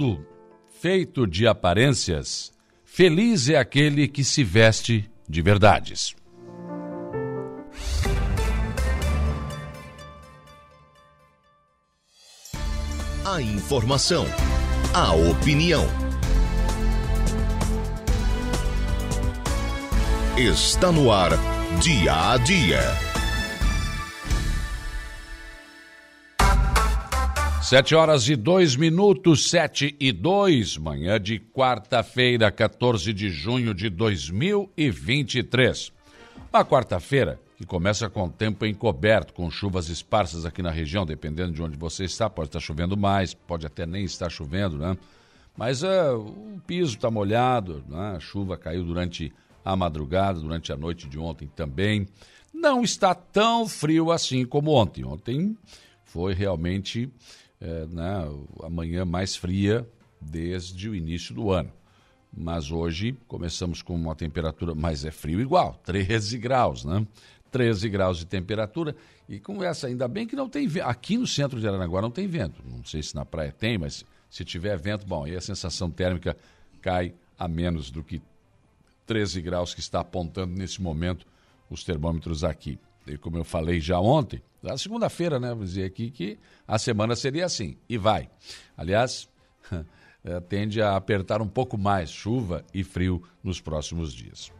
mundo feito de aparências, feliz é aquele que se veste de verdades. A informação, a opinião. Está no ar, dia a dia. Sete horas e dois minutos, sete e dois, manhã de quarta-feira, 14 de junho de 2023. Uma quarta-feira que começa com tempo encoberto, com chuvas esparsas aqui na região, dependendo de onde você está. Pode estar chovendo mais, pode até nem estar chovendo, né? Mas uh, o piso está molhado, né? a chuva caiu durante a madrugada, durante a noite de ontem também. Não está tão frio assim como ontem. Ontem foi realmente é, né, a manhã mais fria desde o início do ano. Mas hoje começamos com uma temperatura, mas é frio igual, 13 graus, né? 13 graus de temperatura. E com essa, ainda bem que não tem vento. Aqui no centro de Aranaguá não tem vento. Não sei se na praia tem, mas se tiver vento, bom, aí a sensação térmica cai a menos do que 13 graus que está apontando nesse momento os termômetros aqui. E como eu falei já ontem, na segunda-feira, né, vou dizer aqui que a semana seria assim, e vai. Aliás, tende a apertar um pouco mais chuva e frio nos próximos dias.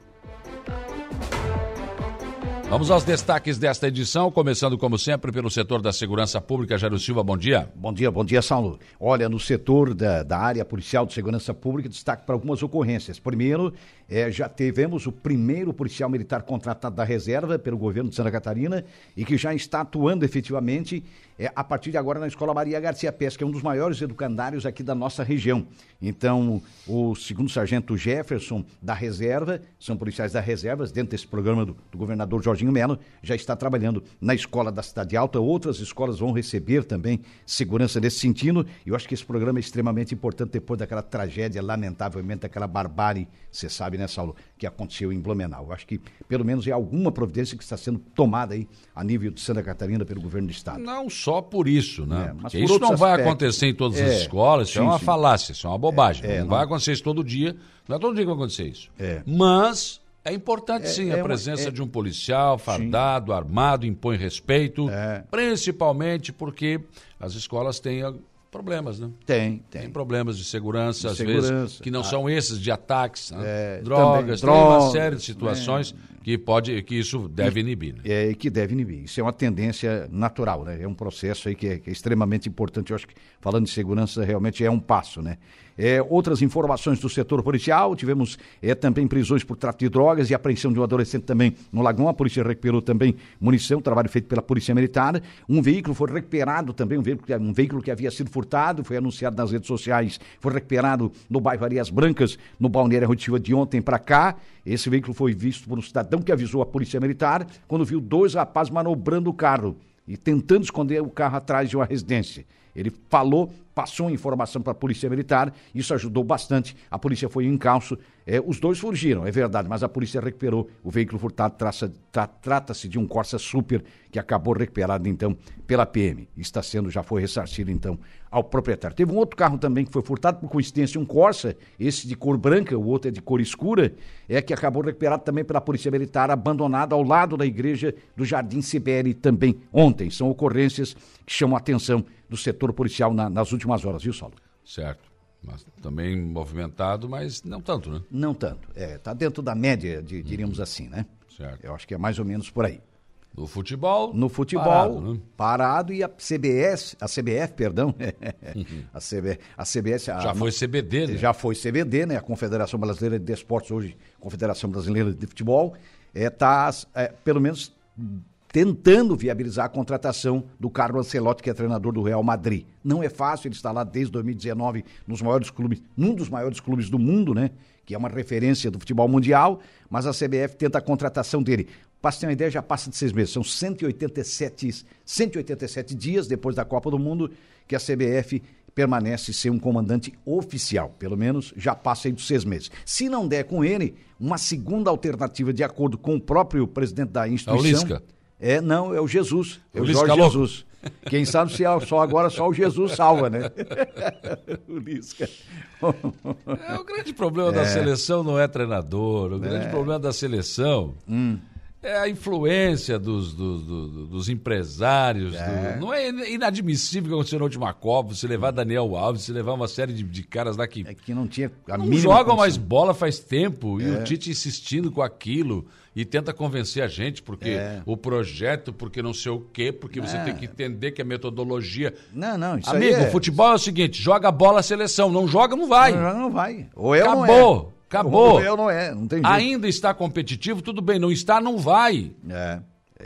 Vamos aos destaques desta edição, começando como sempre pelo setor da segurança pública. Jairo Silva, bom dia. Bom dia, bom dia, Saulo. Olha, no setor da, da área policial de segurança pública, destaque para algumas ocorrências. Primeiro, é, já tivemos o primeiro policial militar contratado da reserva pelo governo de Santa Catarina e que já está atuando efetivamente é, a partir de agora na Escola Maria Garcia Pes, que é um dos maiores educandários aqui da nossa região. Então, o segundo sargento Jefferson da reserva, são policiais da reserva, dentro desse programa do, do governador Jorginho Melo, já está trabalhando na escola da Cidade Alta. Outras escolas vão receber também segurança nesse sentido. E eu acho que esse programa é extremamente importante depois daquela tragédia, lamentavelmente, daquela barbárie, você sabe, né, Saulo, que aconteceu em Blumenau. Eu acho que pelo menos é alguma providência que está sendo tomada aí a nível de Santa Catarina pelo governo do estado. Não só por isso, né? É, isso não vai aspectos. acontecer em todas é, as escolas, isso é uma sim. falácia, isso é uma bobagem. É, não, não, vai acontecer isso todo dia, não é todo dia que vai acontecer isso. É. Mas é importante é, sim a presença uma, de um policial fardado, sim. armado, impõe respeito, principalmente porque as escolas têm problemas, né? Tem, tem. Tem problemas de segurança, de às segurança. vezes, que não ah. são esses de ataques, né? é, drogas, também, tem drogas, uma série de situações é. Que pode, que isso deve inibir. Né? É, que deve inibir. Isso é uma tendência natural, né? É um processo aí que é, que é extremamente importante. Eu acho que falando de segurança realmente é um passo, né? É, outras informações do setor policial, tivemos é, também prisões por tráfico de drogas e apreensão de um adolescente também no Lagoão. A polícia recuperou também munição, trabalho feito pela Polícia Militar. Um veículo foi recuperado também, um veículo, um veículo que havia sido furtado, foi anunciado nas redes sociais, foi recuperado no bairro Arias Brancas, no Balneário Rotiva de ontem para cá. Esse veículo foi visto por um cidadão que avisou a Polícia Militar quando viu dois rapazes manobrando o carro e tentando esconder o carro atrás de uma residência. Ele falou, passou informação para a Polícia Militar, isso ajudou bastante. A polícia foi em encalço. É, os dois fugiram, é verdade, mas a polícia recuperou o veículo furtado. Trata-se de um Corsa Super que acabou recuperado então pela PM. Está sendo, já foi ressarcido então ao proprietário. Teve um outro carro também que foi furtado, por coincidência, um Corsa, esse de cor branca, o outro é de cor escura, é que acabou recuperado também pela Polícia Militar, abandonado ao lado da igreja do Jardim Siberi também ontem. São ocorrências que chamam a atenção do setor policial na, nas últimas horas, viu, Saulo? Certo. Mas também movimentado, mas não tanto, né? Não tanto. É, tá dentro da média, de, diríamos uhum. assim, né? Certo. Eu acho que é mais ou menos por aí. No futebol? No futebol, parado, né? parado e a CBS, a CBF, perdão, a, CB, a CBS... A, já foi CBD, né? Já foi CBD, né? A Confederação Brasileira de Esportes, hoje Confederação Brasileira de Futebol, está, é, é, pelo menos tentando viabilizar a contratação do Carlo Ancelotti, que é treinador do Real Madrid. Não é fácil, ele está lá desde 2019 nos maiores clubes, num dos maiores clubes do mundo, né? Que é uma referência do futebol mundial, mas a CBF tenta a contratação dele. Para ter uma ideia, já passa de seis meses. São 187, 187 dias depois da Copa do Mundo que a CBF permanece ser um comandante oficial. Pelo menos já passa aí dos seis meses. Se não der com ele, uma segunda alternativa, de acordo com o próprio presidente da instituição. É o Lisca. É, não, é o Jesus. É o, o Jorge Jesus. Quem sabe se é só agora só o Jesus salva, né? o Lisca. É, o grande problema da seleção não é treinador, o grande problema da seleção é a influência dos, dos, dos- dos empresários. do- não é inadmissível que aconteceu na última Copa, se levar Daniel Alves, se levar uma série de, de caras lá que É que não tinha a não mínima jogam mais bola faz tempo e o Tite insistindo com aquilo e tenta convencer a gente porque É. o projeto, porque não sei o quê, porque você tem que entender que a metodologia. Não, não, isso Amigo, aí é... o futebol é o seguinte: joga bola a seleção, não joga, não vai. Não, não vai. Ou é ou não é. Acabou, acabou. Ou é ou não é, não tem jeito. Ainda está competitivo, tudo bem, não está, não vai. É,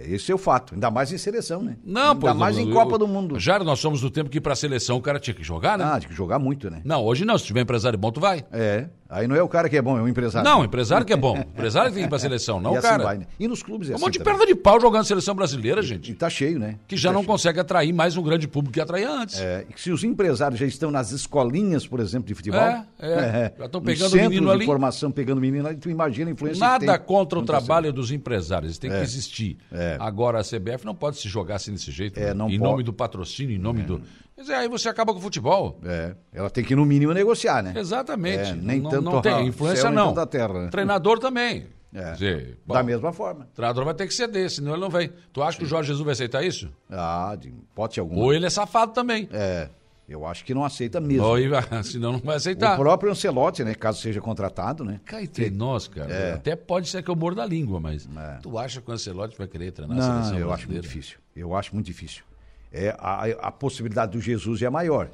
esse é o fato. Ainda mais em seleção, né? Não, Ainda pois mais em eu- Copa do Mundo. Já nós somos do tempo que para a seleção o cara tinha que jogar, né? Ah, tem que jogar muito, né? Não, hoje não, se tiver empresário bom, tu vai. É. Aí não é o cara que é bom, é o empresário. Não, empresário que é bom. Empresário que tem que ir pra seleção, não e o assim cara. vai, né? E nos clubes é Um assim monte de também. perna de pau jogando seleção brasileira, E gente. tá cheio, né? Que já Tá não cheio. consegue atrair mais um grande público que atraía antes. É, e se os empresários já estão nas escolinhas, por exemplo, de futebol. É, é. Já estão pegando o menino de ali. formação, pegando o menino ali, tu imagina a influência Nada tem. contra o Não tá trabalho dos empresários, eles têm que existir. É. Agora a CBF não pode se jogar assim desse jeito, É, né? não em pode. nome do patrocínio, em nome do. Quer dizer, aí você acaba com o futebol. É, ela tem que, no mínimo, negociar, né? Exatamente. É, nem não, tanto não a- tem influência, não. tanto a terra, né? Treinador também. É. Dizer, bom, Da mesma forma. o treinador vai ter que ceder, senão ele não vem. Tu acha que o Jorge Jesus vai aceitar isso? Ah, de hipótese alguma. Ou ele é safado também. É, eu acho que não aceita mesmo. Ou senão não vai aceitar. O próprio Ancelotti, né? Caso seja contratado, né? Cá entre nós, cara, É. até pode ser que eu morda a língua, mas É. tu acha que o Ancelotti vai querer treinar a Não, seleção eu acho brasileira? muito difícil. Eu acho muito difícil. É, a, a possibilidade do Jesus é maior.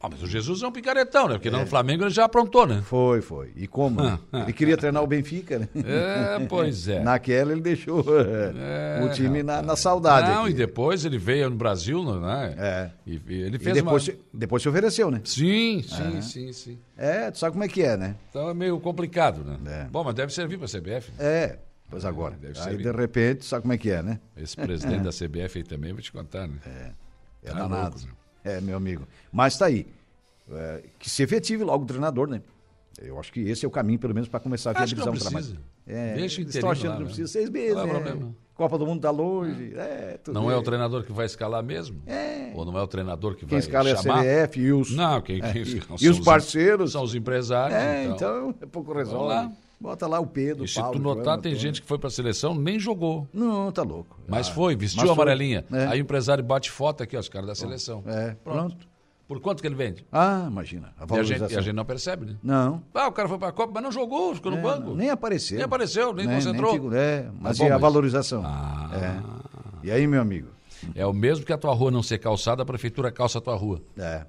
Ah, mas o Jesus é um picaretão, né? Porque no Flamengo ele já aprontou, né? Foi, foi. E como? né? ele queria treinar o Benfica, né? É, pois é. Naquela ele deixou É, o time na, na saudade. Não, aqui. e depois ele veio no Brasil, né? É. E, e ele E fez depois, uma... se- depois se ofereceu, né? Sim, sim, sim, sim. É, tu sabe como é que é, né? Então é meio complicado, né? É. Bom, mas deve servir para a CBF. É, pois agora. Aí de repente, sabe como é que é, né? Esse presidente da CBF aí também, vou te contar, né? É Tá danado. louco, né? É, meu amigo. Mas tá aí. É, que se efetive logo o treinador, né? Eu acho que esse é o caminho, pelo menos, para começar a viabilizar um trabalho. É, Deixa o interino estão achando lá, que não né? precisa seis meses, Não é né? problema. Copa do Mundo tá longe. É, tudo Não é o bem. treinador que vai escalar mesmo? É. Ou não é o treinador que Quem vai escala é a chamar? CBF e os, Não, quem, quem e- são e os parceiros. São os empresários. É, então. então, é pouco resolve. Bota lá o Pedro, E se Paulo, tu notar, Joana, tem Antônio. gente que foi pra seleção, nem jogou. Não, tá louco. Mas Ah, foi, vestiu mas a amarelinha. É. Aí o empresário bate foto aqui, ó, os caras da seleção. É, pronto. Por quanto que ele vende? Ah, imagina. A E a, gente, e a gente não percebe, né? Não. Ah, o cara foi pra Copa, mas não jogou, ficou no É, banco. não, nem apareceu. Nem apareceu, nem Né, concentrou. figu- é, mas bom, e a mas- valorização? Ah. É. E aí, meu amigo? É o mesmo que a tua rua não ser calçada, a prefeitura calça a tua rua. É.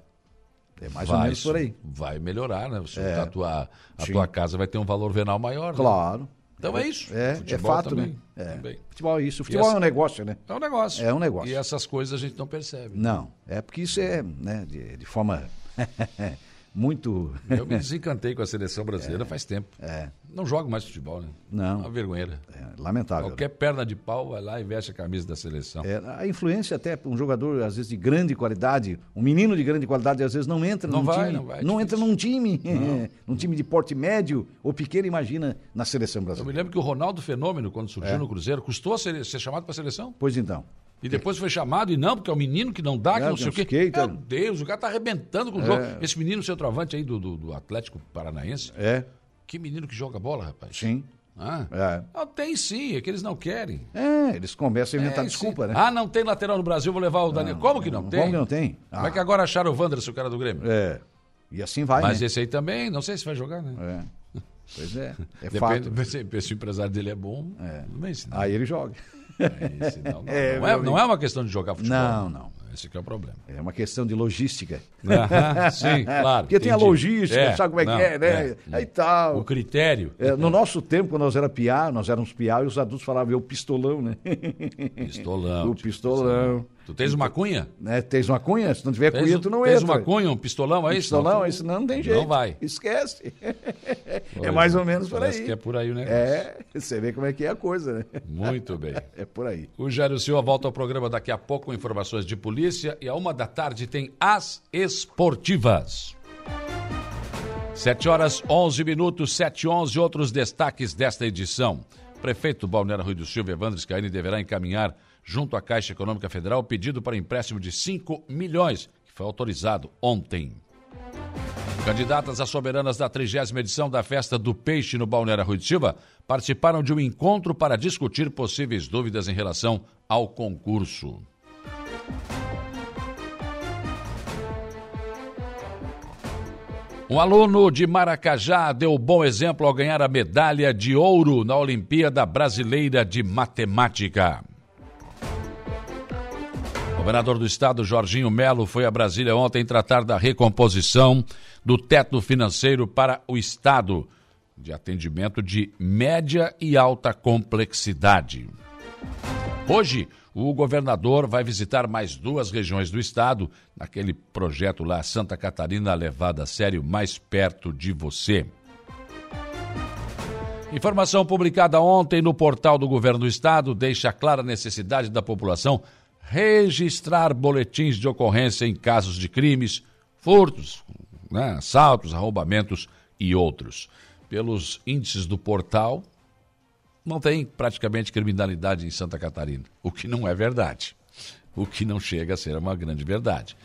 É mais ou vai, menos por aí. Vai melhorar, né? Você- É. A, tua, a Sim. tua casa vai ter um valor venal maior. né? Claro. Então é isso. É, é fato, também, né? É. também. Futebol é isso. Futebol essa- é um negócio, né? É um negócio. É um negócio. E essas coisas a gente não percebe. Não. É porque isso é, né, de, de forma muito. Eu me desencantei com a seleção brasileira faz tempo. É. Não jogo mais futebol, né? Não. Uma vergonheira. É, lamentável. Qualquer perna de pau vai lá e veste a camisa da seleção. É, a influência até um jogador às vezes de grande qualidade, um menino de grande qualidade às vezes não entra Não num vai, time, não vai, é entra difícil. num time, num time de porte médio ou pequeno, imagina na seleção Eu me brasileira. lembro que o Ronaldo Fenômeno, quando surgiu É. no Cruzeiro, custou ser, ser chamado para a seleção. Pois então. E depois foi chamado, e não, porque é um menino que não dá, que É, não sei o é quê. skater. Meu Deus, o cara tá arrebentando com o É. jogo. Esse menino centroavante aí do, do, do Atlético Paranaense, É, que menino que joga bola, rapaz. sim. Ah, É. Não, tem sim, é que eles não querem. É, eles começam a inventar É, desculpa, sim. né? Ah, não tem lateral no Brasil, vou levar o Daniel. Como que não, tem? Como que não tem? Como é Ah, que agora acharam o Wanderson, o cara do Grêmio? É. E assim vai, Mas né? esse aí também, não sei se vai jogar, né? É. Pois é, é Depende, fato. se, se o empresário dele é bom, É. bem, Aí ele joga. aí, senão não, É, não, é, não é uma questão de jogar futebol. Não, não. Esse que é o problema. É uma questão de logística. Aham, sim, claro. Porque tem a entendi. logística, É, sabe como é não, que é, né? é. Aí tal. O critério. É, no nosso tempo, quando nós era piá, nós éramos piá e os adultos falavam, eu pistolão, né? Pistolão. o tipo, pistolão. Tu tens uma cunha? Né? Tens uma cunha? Se não tiver Tens, cunha, tu não tens entra. uma cunha, um pistolão aí? Pistolão, senão tu- isso não tem jeito. Não vai. Esquece. Pois é mais ou menos por aí. que é por aí o negócio. É, você vê como é que é a coisa, né? Muito bem. É por aí. O Jairo Silva volta ao programa daqui a pouco com informações de polícia e a uma da tarde tem as esportivas. Sete horas, onze minutos, sete onze, outros destaques desta edição. prefeito Balneário Rui do Silva, Evandro Scaini, deverá encaminhar junto à Caixa Econômica Federal pedido para empréstimo de 5 milhões, que foi autorizado ontem. Candidatas a soberanas da 30 edição da Festa do Peixe no Balneário Rui do Silva participaram de um encontro para discutir possíveis dúvidas em relação ao concurso. Um aluno de Maracajá deu bom exemplo ao ganhar a medalha de ouro na Olimpíada Brasileira de Matemática. Governador do estado, Jorginho Melo, foi a Brasília ontem tratar da recomposição do teto financeiro para o estado de atendimento de média e alta complexidade. Hoje, o governador vai visitar mais duas regiões do estado, naquele projeto lá, Santa Catarina levada a sério, mais perto de você. Informação publicada ontem no portal do governo do estado deixa clara a necessidade da população registrar boletins de ocorrência em casos de crimes, furtos, né, assaltos, arrombamentos e outros. Pelos índices do portal, não tem praticamente criminalidade em Santa Catarina, o que não é verdade. O que não chega a ser uma grande verdade.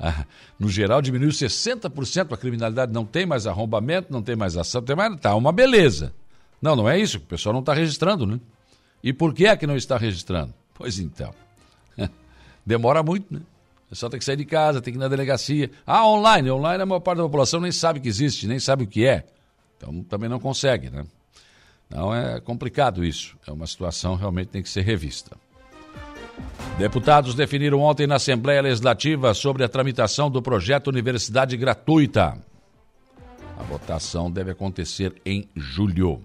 Ah, no geral, diminuiu 60% a criminalidade, não tem mais arrombamento, não tem mais ação, tem mais. Tá uma beleza. Não, não é isso, o pessoal não está registrando, né? E por que é que não está registrando? Pois então. Demora muito, né? O pessoal tem que sair de casa, tem que ir na delegacia. Ah, online. Online a maior parte da população nem sabe que existe, nem sabe o que é. Então também não consegue, né? Então é complicado isso. É uma situação realmente tem que ser revista. Deputados definiram ontem na Assembleia Legislativa sobre a tramitação do projeto Universidade Gratuita. A votação deve acontecer em julho.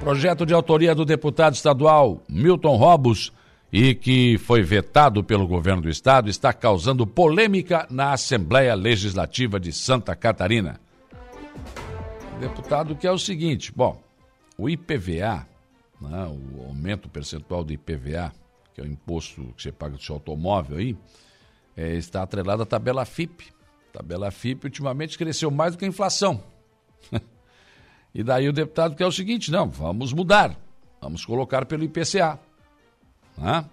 Projeto de autoria do deputado estadual Milton Robos e que foi vetado pelo governo do estado está causando polêmica na Assembleia Legislativa de Santa Catarina deputado, que é o seguinte: bom, o IPVA, né, o aumento percentual do IPVA, que é o imposto que você paga do seu automóvel aí, é, está atrelado à tabela FIP. Tabela FIP ultimamente cresceu mais do que a inflação. e daí o deputado quer o seguinte: não, vamos mudar, vamos colocar pelo IPCA. Né?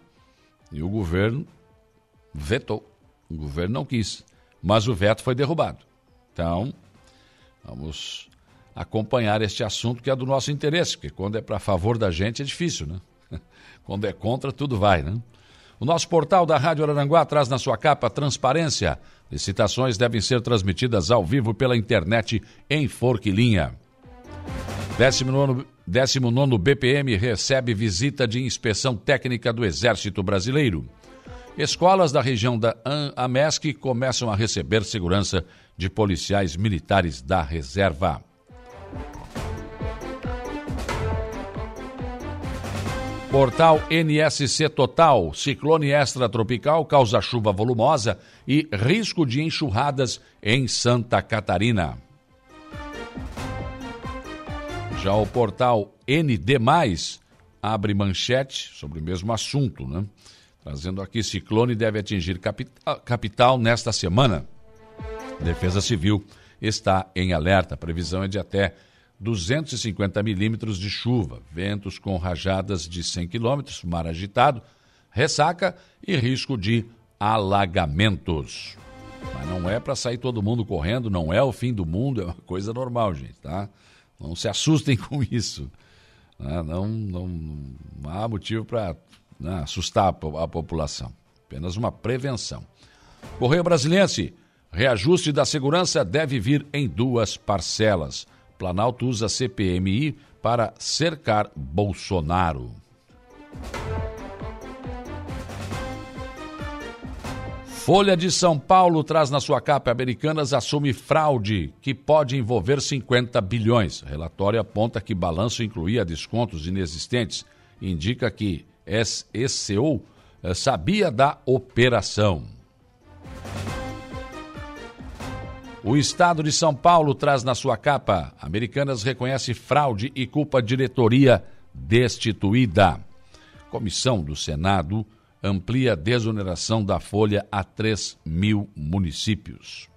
E o governo vetou. O governo não quis, mas o veto foi derrubado. Então, vamos acompanhar este assunto que é do nosso interesse, porque quando é para favor da gente é difícil, né? Quando é contra, tudo vai, né? O nosso portal da Rádio Araranguá traz na sua capa transparência. Licitações devem ser transmitidas ao vivo pela internet em Forquilinha. 19, 19 BPM recebe visita de inspeção técnica do Exército Brasileiro. Escolas da região da AMESC começam a receber segurança de policiais militares da reserva. Portal NSC Total. Ciclone extratropical causa chuva volumosa e risco de enxurradas em Santa Catarina. Já o portal ND, abre manchete sobre o mesmo assunto, né? Trazendo aqui: ciclone deve atingir capital, capital nesta semana. Defesa Civil está em alerta. A previsão é de até 250 milímetros de chuva, ventos com rajadas de 100 quilômetros, mar agitado, ressaca e risco de alagamentos. Mas não é para sair todo mundo correndo, não é o fim do mundo, é uma coisa normal, gente, tá? Não se assustem com isso. Né? Não, não, não há motivo para né, assustar a, a população. Apenas uma prevenção. Correio Brasiliense, reajuste da segurança deve vir em duas parcelas. Planalto usa CPMI para cercar Bolsonaro. Folha de São Paulo traz na sua capa Americanas assume fraude que pode envolver 50 bilhões. O relatório aponta que balanço incluía descontos inexistentes indica que SCO eh, sabia da operação. O Estado de São Paulo traz na sua capa: Americanas reconhece fraude e culpa diretoria destituída. Comissão do Senado amplia a desoneração da folha a 3 mil municípios.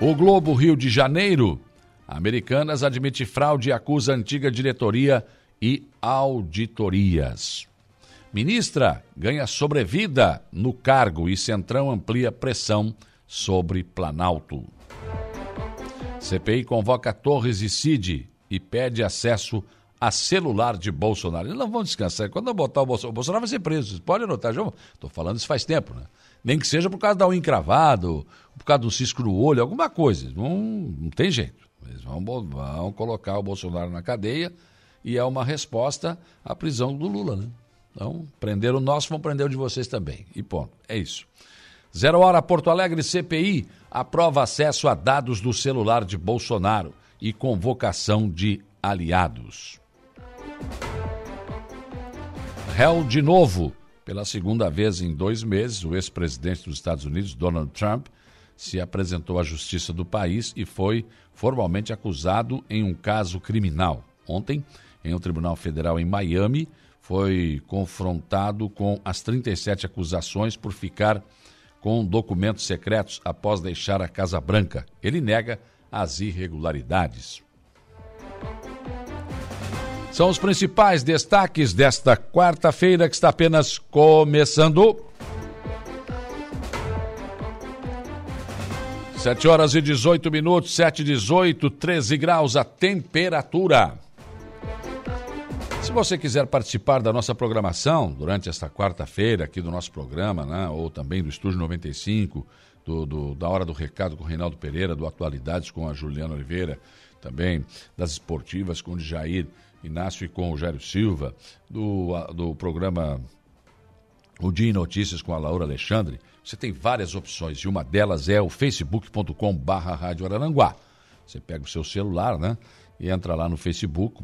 O Globo Rio de Janeiro. Americanas admite fraude e acusa antiga diretoria e auditorias. Ministra ganha sobrevida no cargo e Centrão amplia pressão sobre Planalto. CPI convoca Torres e Cid e pede acesso a celular de Bolsonaro. Eles não vão descansar. Quando eu botar o Bolsonaro, o Bolsonaro vai ser preso. Podem anotar, já estou falando isso faz tempo, né? Nem que seja por causa da unha encravado, por causa do cisco no olho, alguma coisa. Não, não tem jeito. Eles vão, vão colocar o Bolsonaro na cadeia e é uma resposta à prisão do Lula, né? Então, prender o nosso, vão prender o de vocês também. E ponto. É isso. Zero Hora Porto Alegre CPI aprova acesso a dados do celular de Bolsonaro e convocação de aliados. Réu de novo. Pela segunda vez em dois meses, o ex-presidente dos Estados Unidos, Donald Trump, se apresentou à justiça do país e foi formalmente acusado em um caso criminal. Ontem, em um tribunal federal em Miami, foi confrontado com as 37 acusações por ficar com documentos secretos após deixar a Casa Branca. Ele nega as irregularidades. São os principais destaques desta quarta-feira que está apenas começando. 7 horas e 18 minutos, 7 e 18, 13 graus a temperatura. Se você quiser participar da nossa programação durante esta quarta-feira aqui do nosso programa, né, ou também do Estúdio 95, do, do, da Hora do Recado com o Reinaldo Pereira, do Atualidades com a Juliana Oliveira, também das esportivas com o Jair Inácio e com o Jairo Silva, do, do programa O Dia em Notícias com a Laura Alexandre, você tem várias opções e uma delas é o facebook.com barra Rádio Araranguá. Você pega o seu celular, né? E entra lá no Facebook,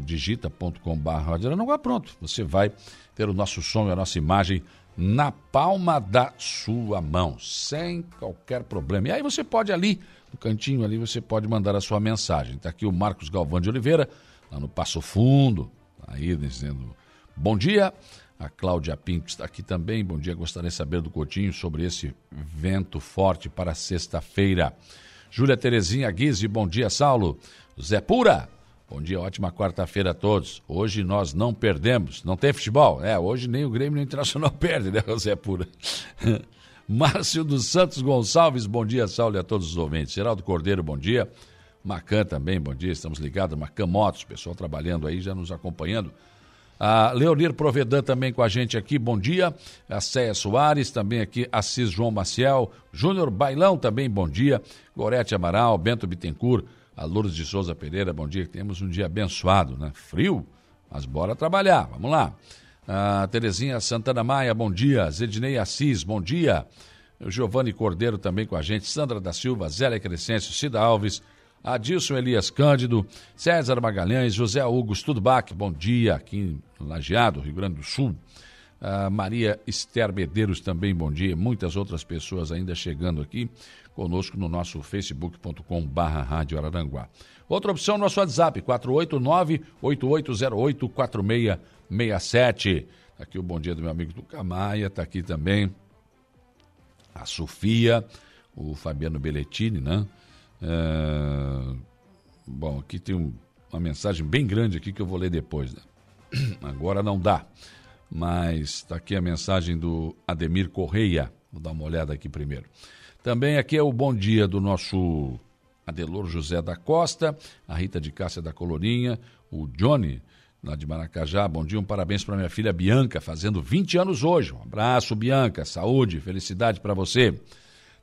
digita.com barra Rádio Araranguá, pronto. Você vai ter o nosso som e a nossa imagem na palma da sua mão, sem qualquer problema. E aí você pode ali, no cantinho ali, você pode mandar a sua mensagem. Está aqui o Marcos Galvão de Oliveira, lá no Passo Fundo, aí dizendo bom dia. A Cláudia Pinto está aqui também. Bom dia, gostaria de saber do Coutinho sobre esse vento forte para sexta-feira. Júlia Terezinha Guise, bom dia, Saulo. Zé Pura, bom dia, ótima quarta-feira a todos. Hoje nós não perdemos, não tem futebol. É, hoje nem o Grêmio nem o Internacional perde, né, Zé Pura? Márcio dos Santos Gonçalves, bom dia, Saulo e a todos os ouvintes. Geraldo Cordeiro, bom dia. Macan também, bom dia, estamos ligados. Macan Motos, pessoal trabalhando aí, já nos acompanhando. A Leonir Provedan também com a gente aqui, bom dia. A Céia Soares, também aqui, Assis João Maciel. Júnior Bailão também, bom dia. Gorete Amaral, Bento Bittencourt, a Lourdes de Souza Pereira, bom dia. Temos um dia abençoado, né? Frio, mas bora trabalhar, vamos lá. A Terezinha Santana Maia, bom dia. Zedinei Assis, bom dia. O Giovanni Cordeiro também com a gente. Sandra da Silva, Zélia Crescêncio, Cida Alves. Adilson Elias Cândido, César Magalhães, José Hugo Studbach, bom dia, aqui em Lajeado, Rio Grande do Sul. Uh, Maria Esther Medeiros também, bom dia. Muitas outras pessoas ainda chegando aqui conosco no nosso facebook.com barra Rádio Araranguá. Outra opção, nosso WhatsApp, 489-8808-4667. Aqui o bom dia do meu amigo do Camaia, está aqui também a Sofia, o Fabiano Belletini, né? É... Bom, aqui tem um, uma mensagem bem grande aqui que eu vou ler depois. Né? Agora não dá, mas está aqui a mensagem do Ademir Correia. Vou dar uma olhada aqui primeiro. Também aqui é o bom dia do nosso Adelor José da Costa, a Rita de Cássia da Colorinha, o Johnny lá de Maracajá. Bom dia, um parabéns para minha filha Bianca, fazendo 20 anos hoje. Um abraço, Bianca, saúde, felicidade para você.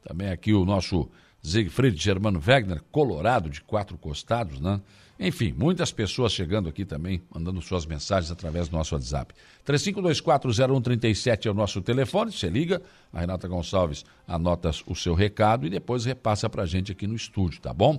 Também aqui o nosso Siegfried Germano Wegner, Colorado, de quatro costados, né? Enfim, muitas pessoas chegando aqui também, mandando suas mensagens através do nosso WhatsApp. 35240137 é o nosso telefone, você liga, a Renata Gonçalves anota o seu recado e depois repassa para a gente aqui no estúdio, tá bom?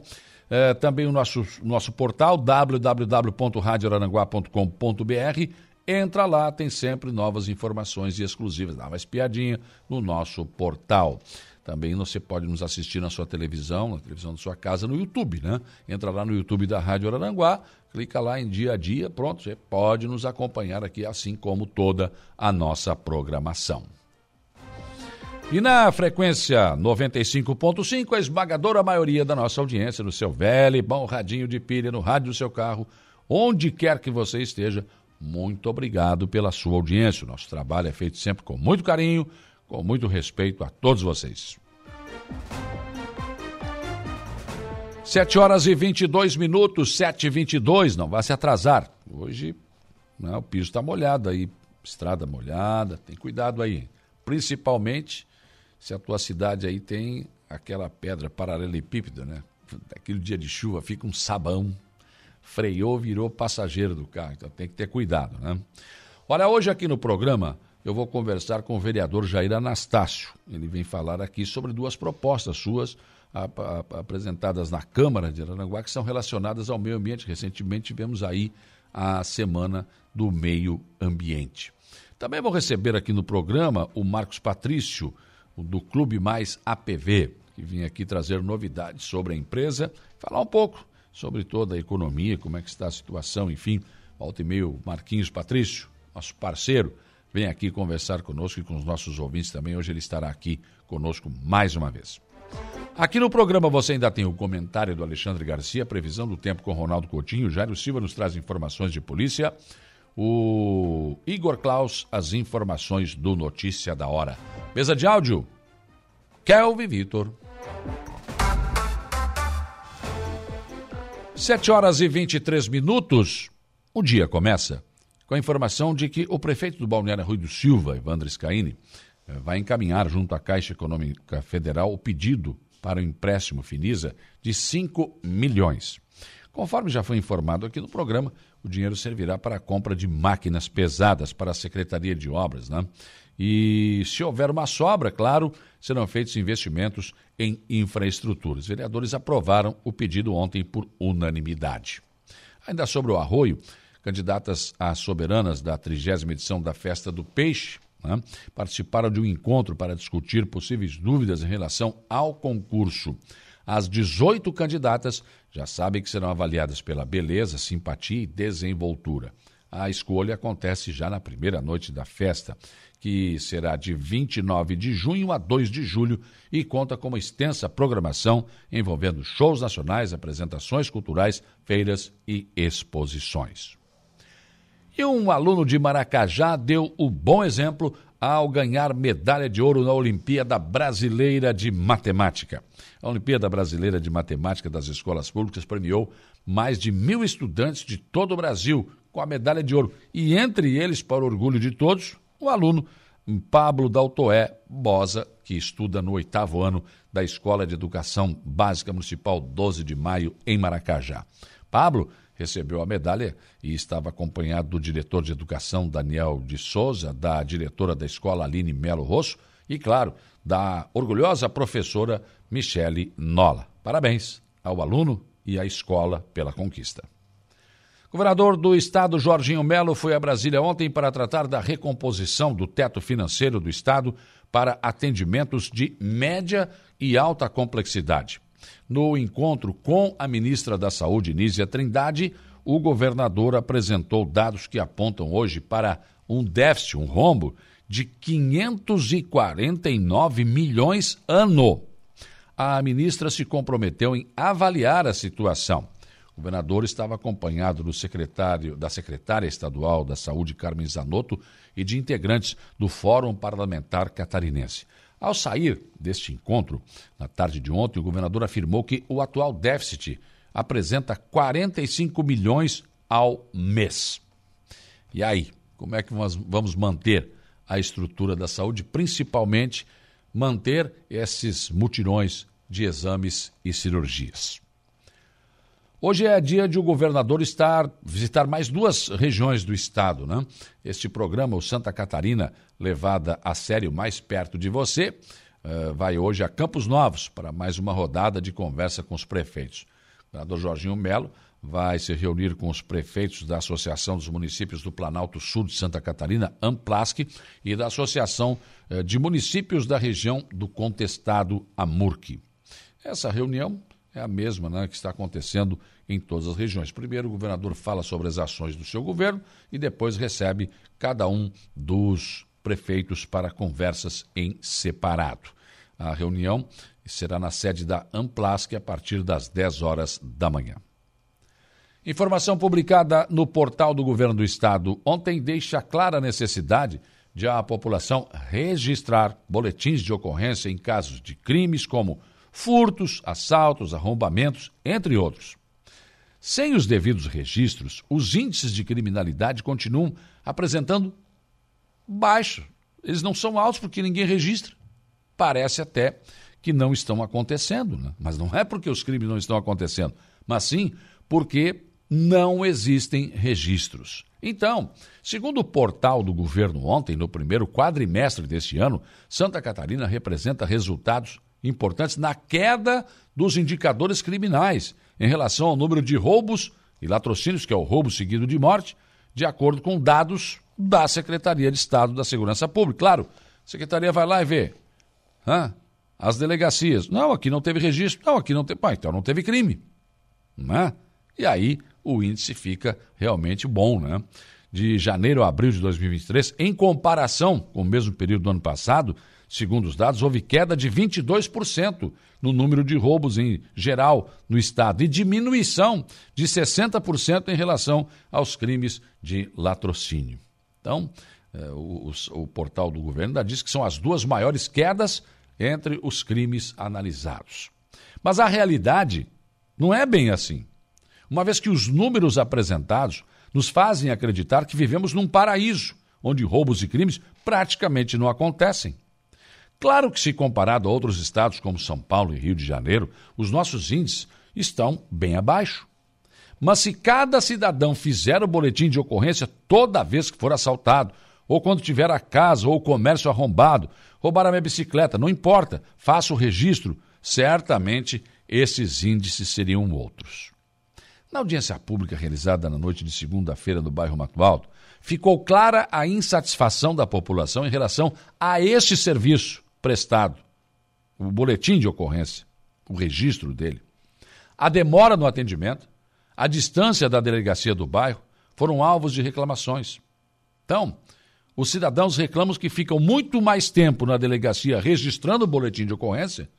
É, também o nosso, nosso portal, www.radioraranguá.com.br, entra lá, tem sempre novas informações e exclusivas, dá uma espiadinha no nosso portal. Também você pode nos assistir na sua televisão, na televisão da sua casa, no YouTube, né? Entra lá no YouTube da Rádio Araranguá, clica lá em dia a dia, pronto, você pode nos acompanhar aqui, assim como toda a nossa programação. E na frequência 95.5, a esmagadora maioria da nossa audiência no seu velho e bom radinho de pilha no rádio do seu carro, onde quer que você esteja, muito obrigado pela sua audiência. O nosso trabalho é feito sempre com muito carinho, com muito respeito a todos vocês. 7 horas e 22 minutos, 7 e 22 não vai se atrasar. Hoje né, o piso está molhado aí, estrada molhada, tem cuidado aí. Principalmente se a tua cidade aí tem aquela pedra paralelepípeda, né? Aquele dia de chuva fica um sabão freou, virou passageiro do carro. Então tem que ter cuidado, né? Olha, hoje aqui no programa eu vou conversar com o vereador Jair Anastácio. Ele vem falar aqui sobre duas propostas suas apresentadas na Câmara de Aranaguá que são relacionadas ao meio ambiente. Recentemente tivemos aí a Semana do Meio Ambiente. Também vou receber aqui no programa o Marcos Patrício, do Clube Mais APV, que vem aqui trazer novidades sobre a empresa, falar um pouco sobre toda a economia, como é que está a situação, enfim. Volta e meio, Marquinhos Patrício, nosso parceiro, vem aqui conversar conosco e com os nossos ouvintes também. Hoje ele estará aqui conosco mais uma vez. Aqui no programa você ainda tem o comentário do Alexandre Garcia, previsão do tempo com Ronaldo Coutinho. Jairo Silva nos traz informações de polícia. O Igor Klaus, as informações do Notícia da Hora. Mesa de áudio, Kelvin Vitor. 7 horas e 23 minutos. O dia começa com a informação de que o prefeito do Balneário Rui do Silva, Evandro Scaini, eh, vai encaminhar junto à Caixa Econômica Federal o pedido para o empréstimo Finisa de 5 milhões. Conforme já foi informado aqui no programa, o dinheiro servirá para a compra de máquinas pesadas para a Secretaria de Obras, né? E se houver uma sobra, claro, serão feitos investimentos em infraestrutura. Os vereadores aprovaram o pedido ontem por unanimidade. Ainda sobre o arroio, candidatas às soberanas da trigésima edição da Festa do Peixe né, participaram de um encontro para discutir possíveis dúvidas em relação ao concurso. As 18 candidatas já sabem que serão avaliadas pela beleza, simpatia e desenvoltura. A escolha acontece já na primeira noite da festa que será de 29 de junho a 2 de julho e conta com uma extensa programação envolvendo shows nacionais, apresentações culturais, feiras e exposições. E um aluno de Maracajá deu o bom exemplo ao ganhar medalha de ouro na Olimpíada Brasileira de Matemática. A Olimpíada Brasileira de Matemática das Escolas Públicas premiou mais de mil estudantes de todo o Brasil com a medalha de ouro. E entre eles, para o orgulho de todos, o aluno Pablo Daltoé Bosa, que estuda no oitavo ano da Escola de Educação Básica Municipal 12 de Maio, em Maracajá. Pablo recebeu a medalha e estava acompanhado do diretor de educação Daniel de Souza, da diretora da escola Aline Melo Rosso e, claro, da orgulhosa professora Michele Nola. Parabéns ao aluno e à escola pela conquista. Governador do Estado, Jorginho Melo, foi a Brasília ontem para tratar da recomposição do teto financeiro do Estado para atendimentos de média e alta complexidade. No encontro com a ministra da Saúde, Nízia Trindade, o governador apresentou dados que apontam hoje para um déficit, um rombo, de 549 milhões ano. A ministra se comprometeu em avaliar a situação o governador estava acompanhado do secretário, da secretária estadual da Saúde, Carmen Zanotto, e de integrantes do Fórum Parlamentar Catarinense. Ao sair deste encontro, na tarde de ontem, o governador afirmou que o atual déficit apresenta 45 milhões ao mês. E aí, como é que nós vamos manter a estrutura da saúde, principalmente manter esses mutirões de exames e cirurgias? Hoje é dia de o governador estar visitar mais duas regiões do estado, né? Este programa, o Santa Catarina, levada a sério mais perto de você, uh, vai hoje a Campos Novos para mais uma rodada de conversa com os prefeitos. O governador Jorginho Melo vai se reunir com os prefeitos da Associação dos Municípios do Planalto Sul de Santa Catarina, Amplasc, e da Associação uh, de Municípios da região do contestado Amurque. Essa reunião é a mesma né, que está acontecendo em todas as regiões. Primeiro, o governador fala sobre as ações do seu governo e depois recebe cada um dos prefeitos para conversas em separado. A reunião será na sede da Amplasc a partir das 10 horas da manhã. Informação publicada no portal do Governo do Estado ontem deixa clara a necessidade de a população registrar boletins de ocorrência em casos de crimes como furtos, assaltos, arrombamentos, entre outros. Sem os devidos registros, os índices de criminalidade continuam apresentando baixo. Eles não são altos porque ninguém registra. Parece até que não estão acontecendo, né? mas não é porque os crimes não estão acontecendo, mas sim porque não existem registros. Então, segundo o portal do governo ontem, no primeiro quadrimestre deste ano, Santa Catarina representa resultados importantes na queda dos indicadores criminais em relação ao número de roubos e latrocínios, que é o roubo seguido de morte, de acordo com dados da Secretaria de Estado da Segurança Pública. Claro, a Secretaria vai lá e vê. Hã? As delegacias. Não, aqui não teve registro. Não, aqui não teve. Ah, então não teve crime. Né? E aí o índice fica realmente bom, né? De janeiro a abril de 2023, em comparação com o mesmo período do ano passado, segundo os dados, houve queda de 22% no número de roubos em geral no estado e diminuição de 60% em relação aos crimes de latrocínio. Então, eh, o, o, o portal do governo ainda diz que são as duas maiores quedas entre os crimes analisados. Mas a realidade não é bem assim uma vez que os números apresentados nos fazem acreditar que vivemos num paraíso, onde roubos e crimes praticamente não acontecem. Claro que, se comparado a outros estados como São Paulo e Rio de Janeiro, os nossos índices estão bem abaixo. Mas se cada cidadão fizer o boletim de ocorrência toda vez que for assaltado, ou quando tiver a casa ou o comércio arrombado, roubar a minha bicicleta, não importa, faça o registro, certamente esses índices seriam outros. Na audiência pública realizada na noite de segunda-feira no bairro Mato Alto, ficou clara a insatisfação da população em relação a este serviço prestado, o boletim de ocorrência, o registro dele. A demora no atendimento, a distância da delegacia do bairro foram alvos de reclamações. Então, os cidadãos reclamam que ficam muito mais tempo na delegacia registrando o boletim de ocorrência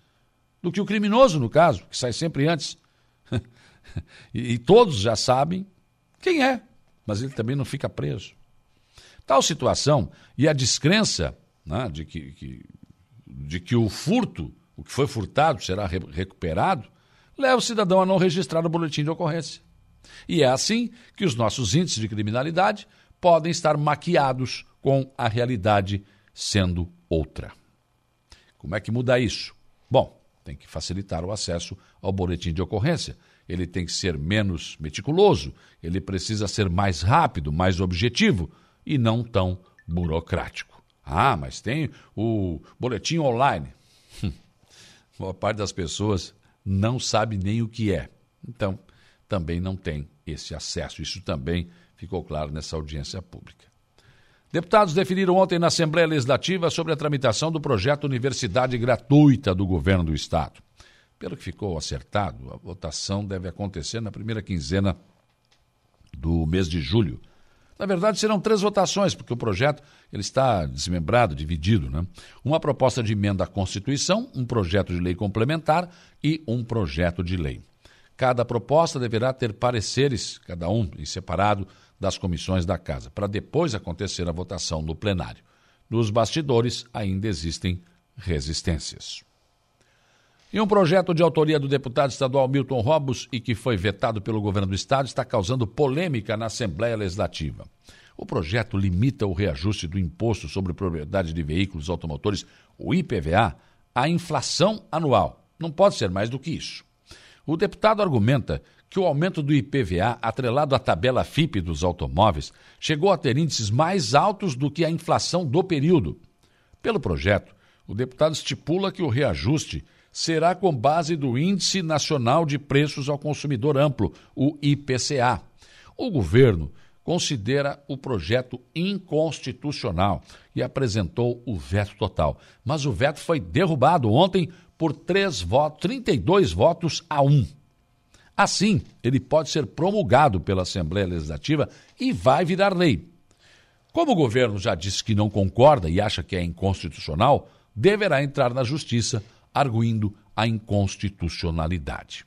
do que o criminoso, no caso, que sai sempre antes. e, e todos já sabem quem é, mas ele também não fica preso. Tal situação e a descrença né, de, que, que, de que o furto, o que foi furtado, será re recuperado, leva o cidadão a não registrar o boletim de ocorrência. E é assim que os nossos índices de criminalidade podem estar maquiados com a realidade sendo outra. Como é que muda isso? Bom, tem que facilitar o acesso ao boletim de ocorrência ele tem que ser menos meticuloso, ele precisa ser mais rápido, mais objetivo e não tão burocrático. Ah, mas tem o boletim online. Boa parte das pessoas não sabe nem o que é. Então, também não tem esse acesso. Isso também ficou claro nessa audiência pública. Deputados definiram ontem na Assembleia Legislativa sobre a tramitação do projeto Universidade Gratuita do Governo do Estado. Pelo que ficou acertado, a votação deve acontecer na primeira quinzena do mês de julho. Na verdade, serão três votações, porque o projeto ele está desmembrado, dividido. Né? Uma proposta de emenda à Constituição, um projeto de lei complementar e um projeto de lei. Cada proposta deverá ter pareceres, cada um em separado, das comissões da Casa, para depois acontecer a votação no plenário. Nos bastidores ainda existem resistências. E um projeto de autoria do deputado estadual Milton Robos e que foi vetado pelo governo do estado está causando polêmica na Assembleia Legislativa. O projeto limita o reajuste do imposto sobre propriedade de veículos automotores, o IPVA, à inflação anual. Não pode ser mais do que isso. O deputado argumenta que o aumento do IPVA, atrelado à tabela FIP dos automóveis, chegou a ter índices mais altos do que a inflação do período. Pelo projeto, o deputado estipula que o reajuste será com base do Índice Nacional de Preços ao Consumidor Amplo, o IPCA. O governo considera o projeto inconstitucional e apresentou o veto total. Mas o veto foi derrubado ontem por três votos, 32 votos a um. Assim, ele pode ser promulgado pela Assembleia Legislativa e vai virar lei. Como o governo já disse que não concorda e acha que é inconstitucional, deverá entrar na justiça arguindo a inconstitucionalidade.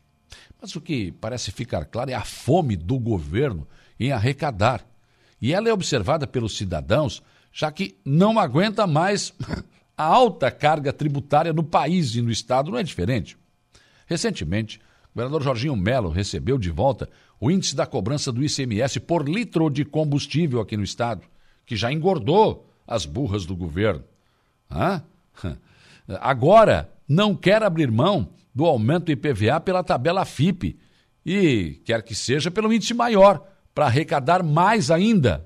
Mas o que parece ficar claro é a fome do governo em arrecadar. E ela é observada pelos cidadãos, já que não aguenta mais a alta carga tributária no país e no Estado, não é diferente. Recentemente, o governador Jorginho Melo recebeu de volta o índice da cobrança do ICMS por litro de combustível aqui no Estado, que já engordou as burras do governo. Hã? Agora, não quer abrir mão do aumento do IPVA pela tabela FIP e quer que seja pelo índice maior, para arrecadar mais ainda.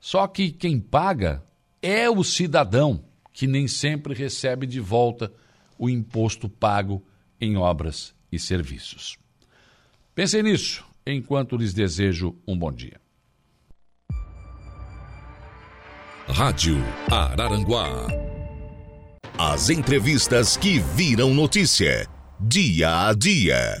Só que quem paga é o cidadão, que nem sempre recebe de volta o imposto pago em obras e serviços. Pensem nisso enquanto lhes desejo um bom dia. Rádio Araranguá. As entrevistas que viram notícia. Dia a dia.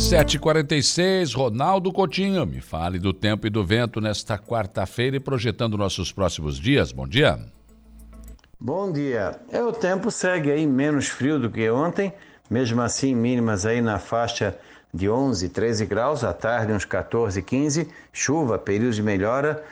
7h46, Ronaldo Coutinho, me fale do tempo e do vento nesta quarta-feira e projetando nossos próximos dias. Bom dia. Bom dia. É, o tempo segue aí menos frio do que ontem, mesmo assim mínimas aí na faixa de 11, 13 graus, à tarde uns 14, 15, chuva, período de melhora,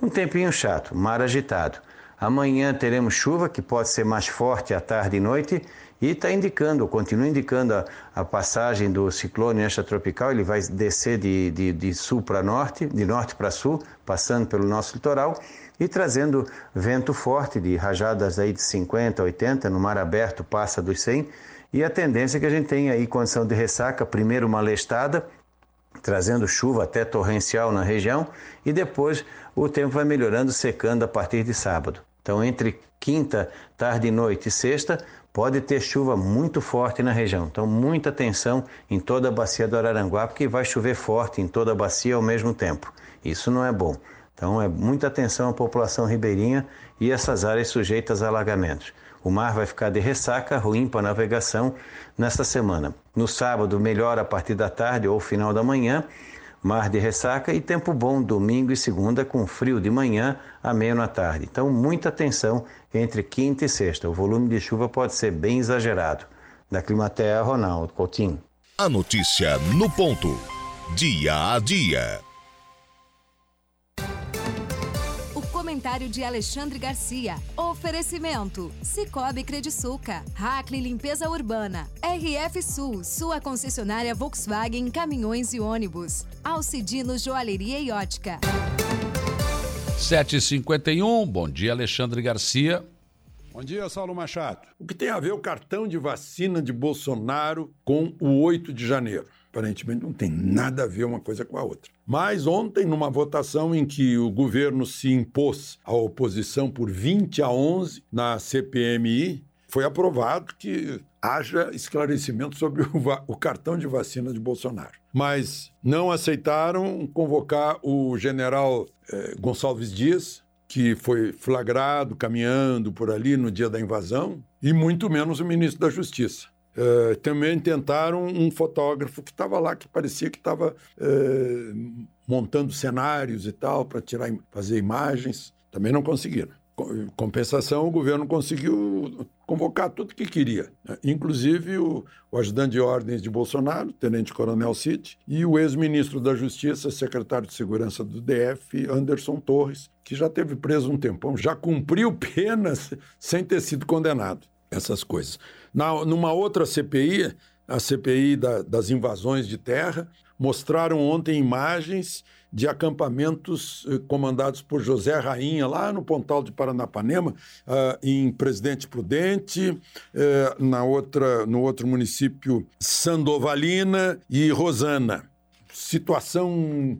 um tempinho chato, mar agitado. Amanhã teremos chuva, que pode ser mais forte à tarde e noite, e está indicando, continua indicando a, a, passagem do ciclone extratropical, ele vai descer de, de, de sul para norte, de norte para sul, passando pelo nosso litoral e trazendo vento forte de rajadas aí de 50, 80, no mar aberto passa dos 100, e a tendência é que a gente tenha aí condição de ressaca, primeiro uma lestada, trazendo chuva até torrencial na região, e depois o tempo vai melhorando, secando a partir de sábado. Então, entre quinta, tarde e noite e sexta, pode ter chuva muito forte na região. Então, muita atenção em toda a bacia do Araranguá, porque vai chover forte em toda a bacia ao mesmo tempo. Isso não é bom. Então, é muita atenção à população ribeirinha e essas áreas sujeitas a alagamentos. O mar vai ficar de ressaca, ruim para navegação nesta semana. No sábado, melhor a partir da tarde ou final da manhã mar de ressaca e tempo bom domingo e segunda com frio de manhã, ameno à tarde. Então, muita atenção entre quinta e sexta. O volume de chuva pode ser bem exagerado. Da Climatea, Ronaldo Coutinho. A notícia no ponto. Dia a dia. Comentário de Alexandre Garcia. Oferecimento: Cicobi Crediçuca, Hackley Limpeza Urbana, RF Sul, sua concessionária Volkswagen Caminhões e Ônibus, Alcidino Joalheria e Ótica. 751, bom dia Alexandre Garcia. Bom dia, Saulo Machado. O que tem a ver o cartão de vacina de Bolsonaro com o 8 de janeiro? Aparentemente não tem nada a ver uma coisa com a outra. Mas ontem, numa votação em que o governo se impôs à oposição por 20 a 11 na CPMI, foi aprovado que haja esclarecimento sobre o, o, cartão de vacina de Bolsonaro. Mas não aceitaram convocar o general eh, Gonçalves Dias, que foi flagrado caminhando por ali no dia da invasão, e muito menos o ministro da Justiça. Uh, também tentaram um fotógrafo que estava lá, que parecia que estava uh, montando cenários e tal, para tirar, fazer imagens. Também não conseguiram. Compensação, o governo conseguiu convocar tudo que queria, né? inclusive o, o, ajudante de ordens de Bolsonaro, Tenente Coronel Cid, e o ex-ministro da Justiça, secretário de Segurança do DF, Anderson Torres, que já teve preso um tempão, já cumpriu penas sem ter sido condenado. Essas coisas. Na, numa outra CPI, a CPI da, das invasões de terra, mostraram ontem imagens de acampamentos eh, comandados por José Rainha, lá no Pontal de Paranapanema, uh, em Presidente Prudente, uh, na outra, no outro município, Sandovalina e Rosana. Situação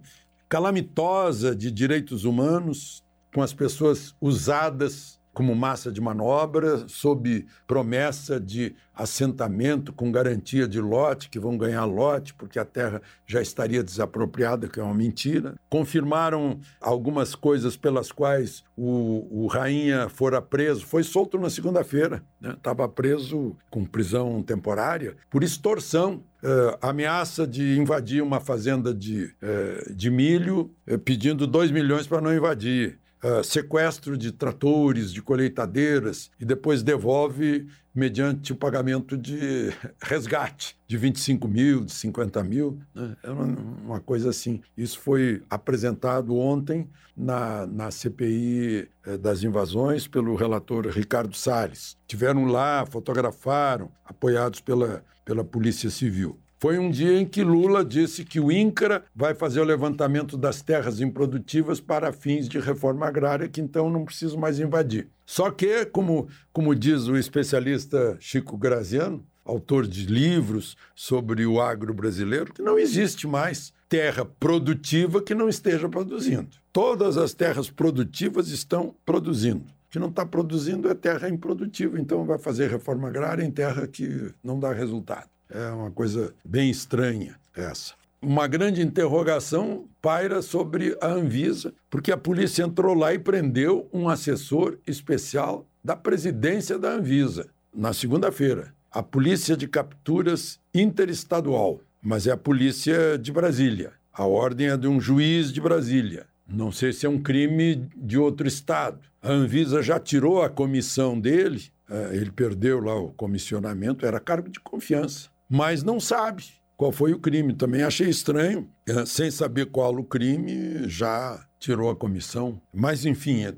calamitosa de direitos humanos, com as pessoas usadas como massa de manobra, sob promessa de assentamento com garantia de lote, que vão ganhar lote, porque a terra já estaria desapropriada, que é uma mentira. Confirmaram algumas coisas pelas quais o, o Rainha fora preso. Foi solto na segunda-feira, estava né? preso com prisão temporária por extorsão. Uh, ameaça de invadir uma fazenda de, uh, de milho, uh, pedindo 2 milhões para não invadir uh, sequestro de tratores, de colheitadeiras, e depois devolve mediante o pagamento de resgate de 25 mil, de 50 mil. Né? Uma, uma, coisa assim. Isso foi apresentado ontem na, na CPI eh, das invasões pelo relator Ricardo Salles. Tiveram lá, fotografaram, apoiados pela, pela Polícia Civil. Foi um dia em que Lula disse que o INCRA vai fazer o levantamento das terras improdutivas para fins de reforma agrária, que então não precisa mais invadir. Só que, como, como diz o especialista Chico Graziano, autor de livros sobre o agro brasileiro, que não existe mais terra produtiva que não esteja produzindo. Todas as terras produtivas estão produzindo. O que não está produzindo é terra improdutiva, então vai fazer reforma agrária em terra que não dá resultado. É uma coisa bem estranha essa. Uma grande interrogação paira sobre a Anvisa, porque a polícia entrou lá e prendeu um assessor especial da presidência da Anvisa na segunda-feira. A Polícia de Capturas Interestadual, mas é a Polícia de Brasília. A ordem é de um juiz de Brasília. Não sei se é um crime de outro estado. A Anvisa já tirou a comissão dele, eh, ele perdeu lá o comissionamento, era cargo de confiança mas não sabe qual foi o crime. Também achei estranho, é, sem saber qual o crime, já tirou a comissão. Mas, enfim, é,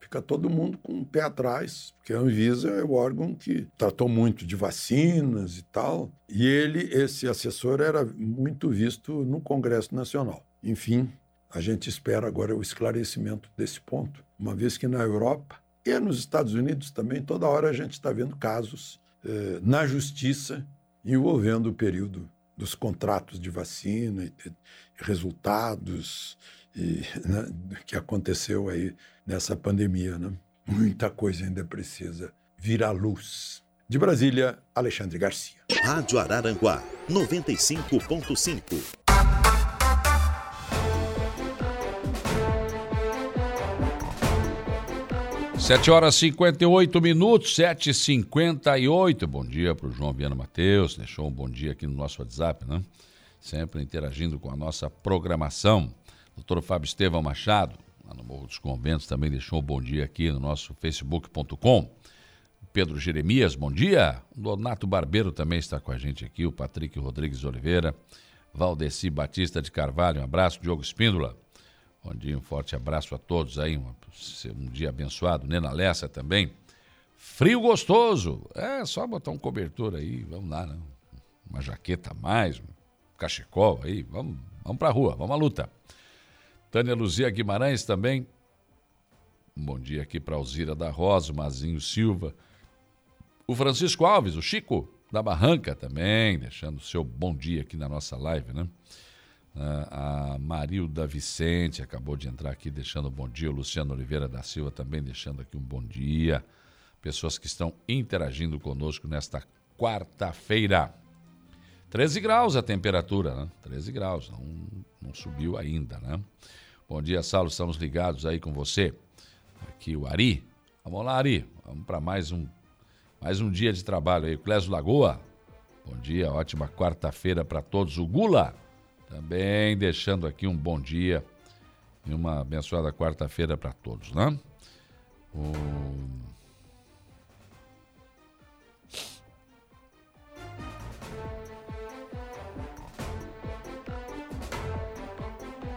fica todo mundo com o pé atrás, porque a Anvisa é o órgão que tratou muito de vacinas e tal. E ele, esse assessor, era muito visto no Congresso Nacional. Enfim, a gente espera agora o esclarecimento desse ponto, uma vez que na Europa e nos Estados Unidos também, toda hora a gente está vendo casos eh, na justiça envolvendo o período dos contratos de vacina e, resultados e, né, que aconteceu aí nessa pandemia. Né? Muita coisa ainda precisa vir à luz. De Brasília, Alexandre Garcia. Rádio Araranguá, 95.5. Sete horas e 58 minutos, sete e cinquenta e oito. Bom dia para o João Viana Matheus, deixou um bom dia aqui no nosso WhatsApp, né? Sempre interagindo com a nossa programação. Doutor Fábio Estevão Machado, lá no Morro dos Conventos, também deixou um bom dia aqui no nosso facebook.com. Pedro Jeremias, bom dia. Donato Barbeiro também está com a gente aqui, o Patrick Rodrigues Oliveira, Valdeci Batista de Carvalho, um abraço, Diogo Espíndola. Bom dia, um forte abraço a todos aí, um, um dia abençoado. Nena Lessa também. Frio gostoso. É só botar um cobertor aí, vamos lá, né? Uma jaqueta a mais, um cachecol aí, vamos, vamos pra rua, vamos à luta. Tânia Luzia Guimarães também. Um bom dia aqui para Alzira da Rosa, o Mazinho Silva. O Francisco Alves, o Chico da Barranca também, deixando o seu bom dia aqui na nossa live, né? A Marilda Vicente acabou de entrar aqui deixando um bom dia. O Luciano Oliveira da Silva também deixando aqui um bom dia. Pessoas que estão interagindo conosco nesta quarta-feira. 13 graus a temperatura, né? 13 graus, não, não subiu ainda, né? Bom dia, Saulo, estamos ligados aí com você. Aqui o Ari. Vamos lá, Ari. Vamos para mais um mais um dia de trabalho aí. Clésio Lagoa. Bom dia, ótima quarta-feira para todos. O Gula. Também deixando aqui um bom dia e uma abençoada quarta-feira para todos, né? O...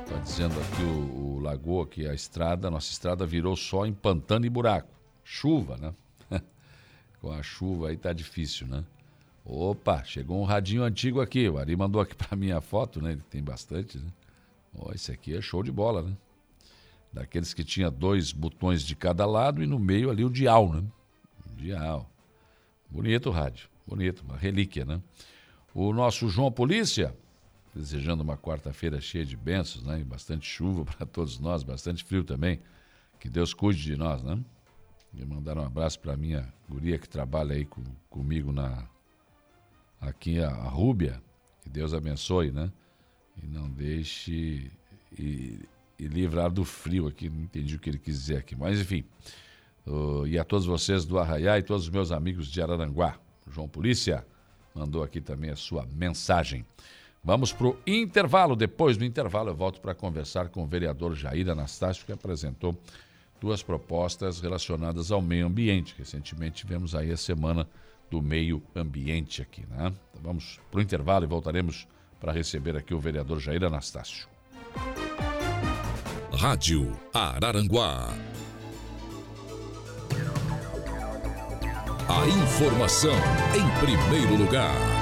Tá dizendo aqui o, o Lagoa que a estrada, nossa estrada virou só em pantano e buraco. Chuva, né? Com a chuva aí tá difícil, né? Opa, chegou um radinho antigo aqui. O Ari mandou aqui para mim a foto, né? Ele tem bastante, né? Oh, esse aqui é show de bola, né? Daqueles que tinha dois botões de cada lado e no meio ali o dial, né? O dial. Bonito o rádio, bonito, uma relíquia, né? O nosso João Polícia, desejando uma quarta-feira cheia de bênçãos, né? E bastante chuva para todos nós, bastante frio também. Que Deus cuide de nós, né? Me mandaram um abraço para minha guria que trabalha aí com, comigo na aqui a, a Rúbia. Que Deus abençoe, né? E não deixe e, e livrar do frio aqui. Não entendi o que ele quis dizer aqui, mas enfim. Uh, e a todos vocês do Arraiá e todos os meus amigos de Araranguá. João Polícia mandou aqui também a sua mensagem. Vamos para o intervalo. Depois do intervalo, eu volto para conversar com o vereador Jair Anastácio, que apresentou duas propostas relacionadas ao meio ambiente. Recentemente tivemos aí a semana do meio ambiente aqui, né? Então vamos para o intervalo e voltaremos para receber aqui o vereador Jair Anastácio. Rádio Araranguá. A informação em primeiro lugar.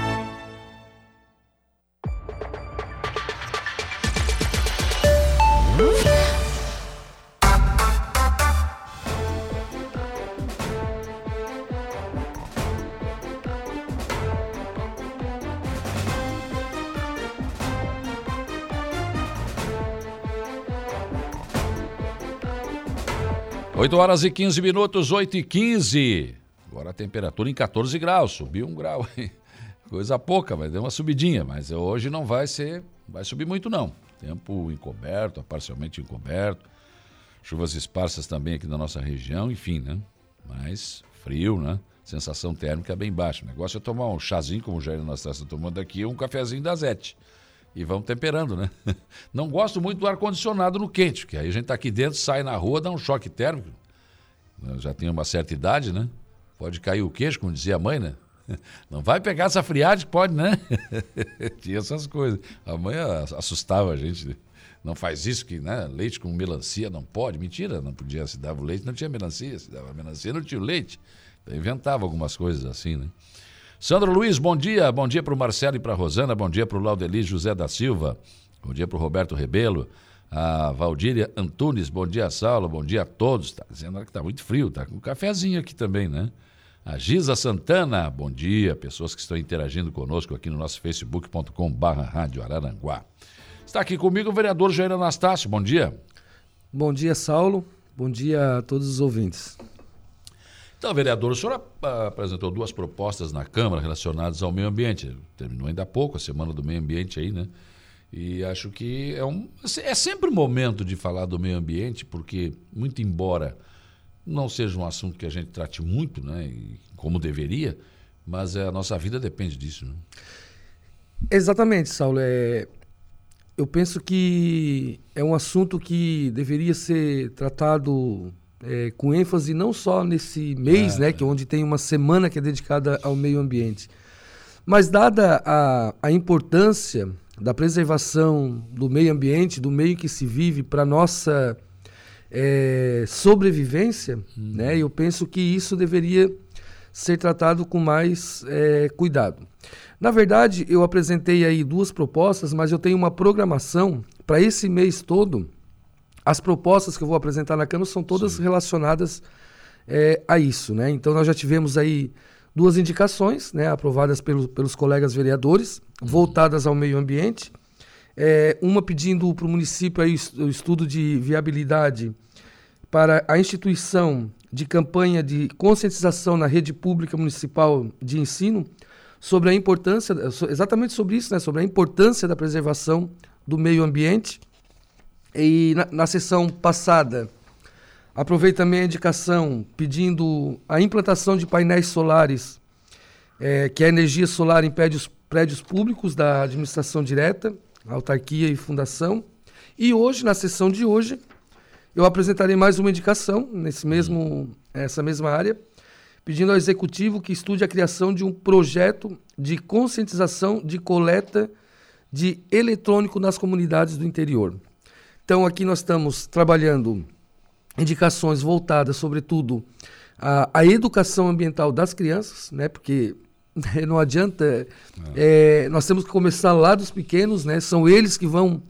Oito horas e 15 minutos, 8 e 15. Agora a temperatura em 14 graus, subiu um grau. Coisa pouca, mas deu uma subidinha. Mas hoje não vai ser, vai subir muito não. Tempo encoberto, parcialmente encoberto. Chuvas esparsas também aqui na nossa região, enfim, né? Mas frio, né? Sensação térmica bem baixa. O negócio é tomar um chazinho, como o Jair nós estamos tomando aqui, um cafezinho da Zete. E vamos temperando, né? Não gosto muito do ar-condicionado no quente, porque aí a gente tá aqui dentro, sai na rua, dá um choque térmico. Eu já tenho uma certa idade, né? Pode cair o queixo, como dizia a mãe, né? Não vai pegar essa friagem, pode, né? Tinha essas coisas. A mãe assustava a gente. Né? Não faz isso, que né? leite com melancia não pode. Mentira, não podia. Se dava o leite, não tinha melancia. Se dava melancia, não tinha leite. Eu inventava algumas coisas assim, né? Sandro Luiz, bom dia. Bom dia para o Marcelo e para Rosana. Bom dia para o Laudeli José da Silva. Bom dia para o Roberto Rebelo. A Valdíria Antunes, bom dia, Saulo. Bom dia a todos. Está dizendo que está muito frio. Está com um cafezinho aqui também, né? A Giza Santana, bom dia, pessoas que estão interagindo conosco aqui no nosso facebook.com barra Rádio Araranguá. Está aqui comigo o vereador Jair Anastácio, bom dia. Bom dia, Saulo, bom dia a todos os ouvintes. Então, vereador, o senhor apresentou duas propostas na Câmara relacionadas ao meio ambiente. Terminou ainda há pouco a Semana do Meio Ambiente aí, né? E acho que é, um, é sempre um momento de falar do meio ambiente, porque, muito embora não seja um assunto que a gente trate muito, né, como deveria, mas é, a nossa vida depende disso. Né? Exatamente, Saulo. É, eu penso que é um assunto que deveria ser tratado é, com ênfase não só nesse mês, é, né, que é onde tem uma semana que é dedicada ao meio ambiente, mas dada a, a importância da preservação do meio ambiente, do meio que se vive para nossa é, sobrevivência, hum. né? Eu penso que isso deveria ser tratado com mais é, cuidado. Na verdade, eu apresentei aí duas propostas, mas eu tenho uma programação para esse mês todo. As propostas que eu vou apresentar na Câmara são todas Sim. relacionadas é, a isso, né? Então nós já tivemos aí duas indicações, né, aprovadas pelo, pelos colegas vereadores, uhum. voltadas ao meio ambiente. É, uma pedindo para o município aí o estudo de viabilidade para a instituição de campanha de conscientização na rede pública municipal de ensino sobre a importância, exatamente sobre isso, né, sobre a importância da preservação do meio ambiente. E na, na sessão passada, aproveito também a indicação pedindo a implantação de painéis solares, é, que a energia solar em prédios, prédios públicos da administração direta, autarquia e fundação. E hoje, na sessão de hoje, eu apresentarei mais uma indicação nesse mesmo, essa mesma área, pedindo ao executivo que estude a criação de um projeto de conscientização de coleta de eletrônico nas comunidades do interior. Então aqui nós estamos trabalhando indicações voltadas, sobretudo, à, à educação ambiental das crianças, né? Porque não adianta, é, nós temos que começar lá dos pequenos, né? São eles que vão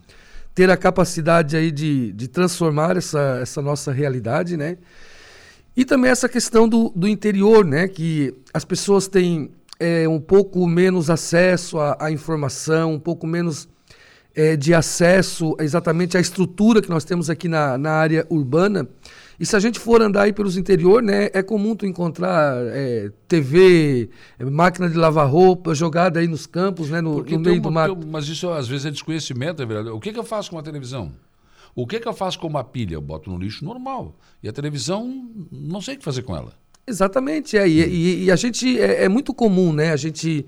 ter a capacidade aí de, de transformar essa, essa nossa realidade, né? E também essa questão do, do interior, né? Que as pessoas têm é, um pouco menos acesso à, à informação, um pouco menos é, de acesso exatamente à estrutura que nós temos aqui na, na área urbana. E se a gente for andar aí pelos interior, né, é comum tu encontrar é, TV, é, máquina de lavar roupa jogada aí nos campos, né, no, no meio uma, do mato. mas isso às vezes é desconhecimento, é verdade. O que, que eu faço com a televisão? O que, que eu faço com uma pilha? Eu boto no lixo normal. E a televisão, não sei o que fazer com ela. Exatamente, é. E, e, e a gente é, é, muito comum, né? A gente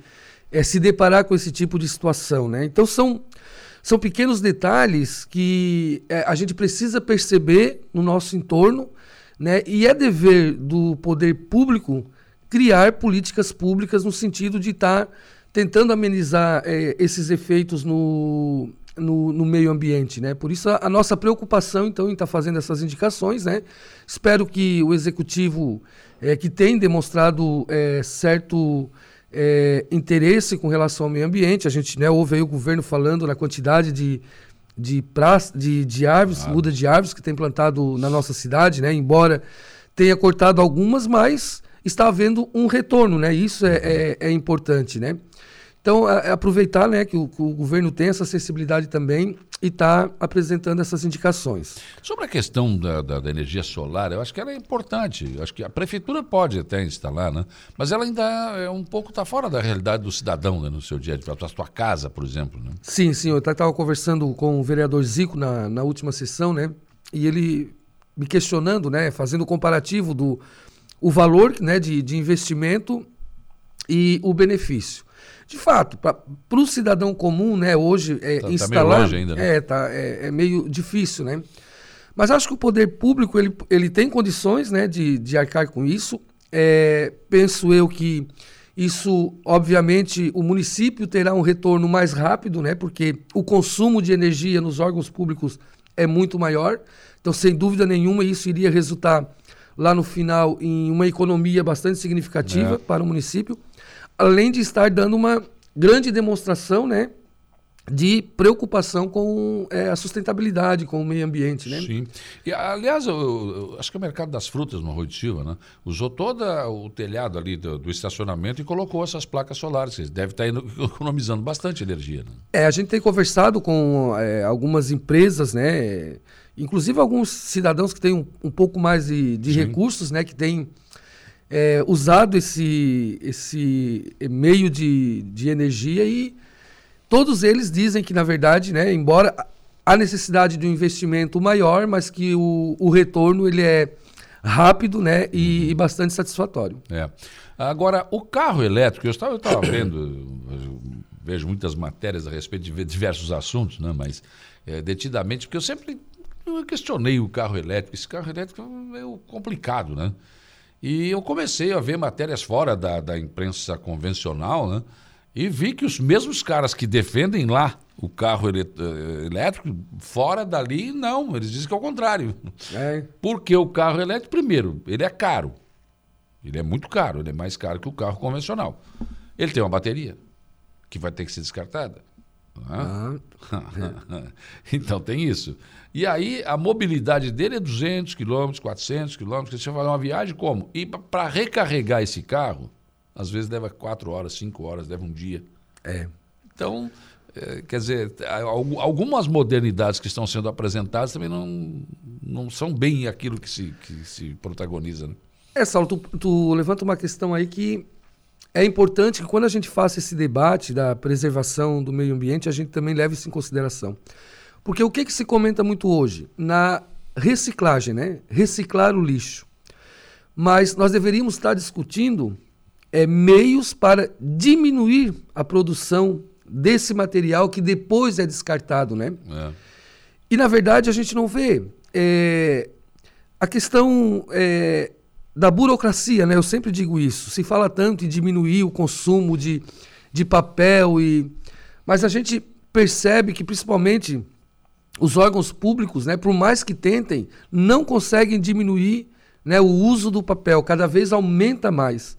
é, se deparar com esse tipo de situação, né? Então são são pequenos detalhes que é, a gente precisa perceber no nosso entorno, né? E é dever do poder público criar políticas públicas no sentido de estar tá tentando amenizar é, esses efeitos no, no, no, meio ambiente, né? Por isso a, a nossa preocupação, então, em estar tá fazendo essas indicações, né? Espero que o executivo, é, que tem demonstrado é, certo é, interesse com relação ao meio ambiente. A gente né, ouve aí o governo falando na quantidade de, de, pra, de, de árvores, muda de árvores que tem plantado na nossa cidade, né? Embora tenha cortado algumas, mas está havendo um retorno, né? Isso é, é, é importante, né? Então, é, aproveitar né, que o, que, o, governo tem essa acessibilidade também e está apresentando essas indicações. Sobre a questão da, da, da, energia solar, eu acho que ela é importante. Eu acho que a prefeitura pode até instalar, né? mas ela ainda é um pouco está fora da realidade do cidadão né, no seu dia a dia, a sua casa, por exemplo. Né? Sim, sim. Eu estava conversando com o vereador Zico na, na última sessão, né? E ele me questionando, né, fazendo o comparativo do o valor né, de, de investimento e o benefício. De fato, para o cidadão comum, né, hoje é, tá, instalar. Tá meio longe ainda, né? É, tá, é, é, meio difícil, né? Mas acho que o poder público ele, ele tem condições né, de, de arcar com isso. É, penso eu que isso, obviamente, o município terá um retorno mais rápido, né? Porque o consumo de energia nos órgãos públicos é muito maior. Então, sem dúvida nenhuma, isso iria resultar lá no final em uma economia bastante significativa é. para o município além de estar dando uma grande demonstração, né? de preocupação com é, a sustentabilidade, com o meio ambiente, né? Sim. E, aliás, eu, eu, acho que o mercado das frutas no Arroio de Silva, né? Usou todo o telhado ali do, do, estacionamento e colocou essas placas solares. Deve estar economizando bastante energia, né? É, a gente tem conversado com é, algumas empresas, né? Inclusive alguns cidadãos que têm um, um pouco mais de, de recursos, né? Que têm é, usado esse, esse meio de, de energia e todos eles dizem que, na verdade, né, embora a necessidade de um investimento maior, mas que o, o retorno ele é rápido né, e, e bastante satisfatório. É. Agora, o carro elétrico, eu estava, eu estava vendo, eu vejo muitas matérias a respeito de diversos assuntos, né, mas é, detidamente, porque eu sempre questionei o carro elétrico. Esse carro elétrico é meio complicado, né? E eu comecei a ver matérias fora da, da imprensa convencional, né? E vi que os mesmos caras que defendem lá o carro eh, elétrico, fora dali, não. Eles dizem que é o contrário. É. Porque o carro elétrico, primeiro, ele é caro. Ele é muito caro, ele é mais caro que o carro convencional. Ele tem uma bateria que vai ter que ser descartada. Ah. então tem isso. E aí a mobilidade dele é 200 quilômetros, 400 quilômetros. Você vai fazer uma viagem como? E para recarregar esse carro, às vezes leva 4 horas, 5 horas, leva um dia. É. Então, é, quer dizer, algumas modernidades que estão sendo apresentadas também não, não são bem aquilo que se, que se protagoniza. Né? É, Saulo, tu, tu levanta uma questão aí que é importante que quando a gente faça esse debate da preservação do meio ambiente, a gente também leve isso em consideração. Porque o que, que se comenta muito hoje? Na reciclagem, né? Reciclar o lixo. Mas nós deveríamos estar discutindo é, meios para diminuir a produção desse material que depois é descartado, né? É. E na verdade a gente não vê é, a questão é, da burocracia, né? Eu sempre digo isso. Se fala tanto em diminuir o consumo de, de papel e, mas a gente percebe que principalmente os órgãos públicos, né, por mais que tentem, não conseguem diminuir né, o uso do papel, cada vez aumenta mais.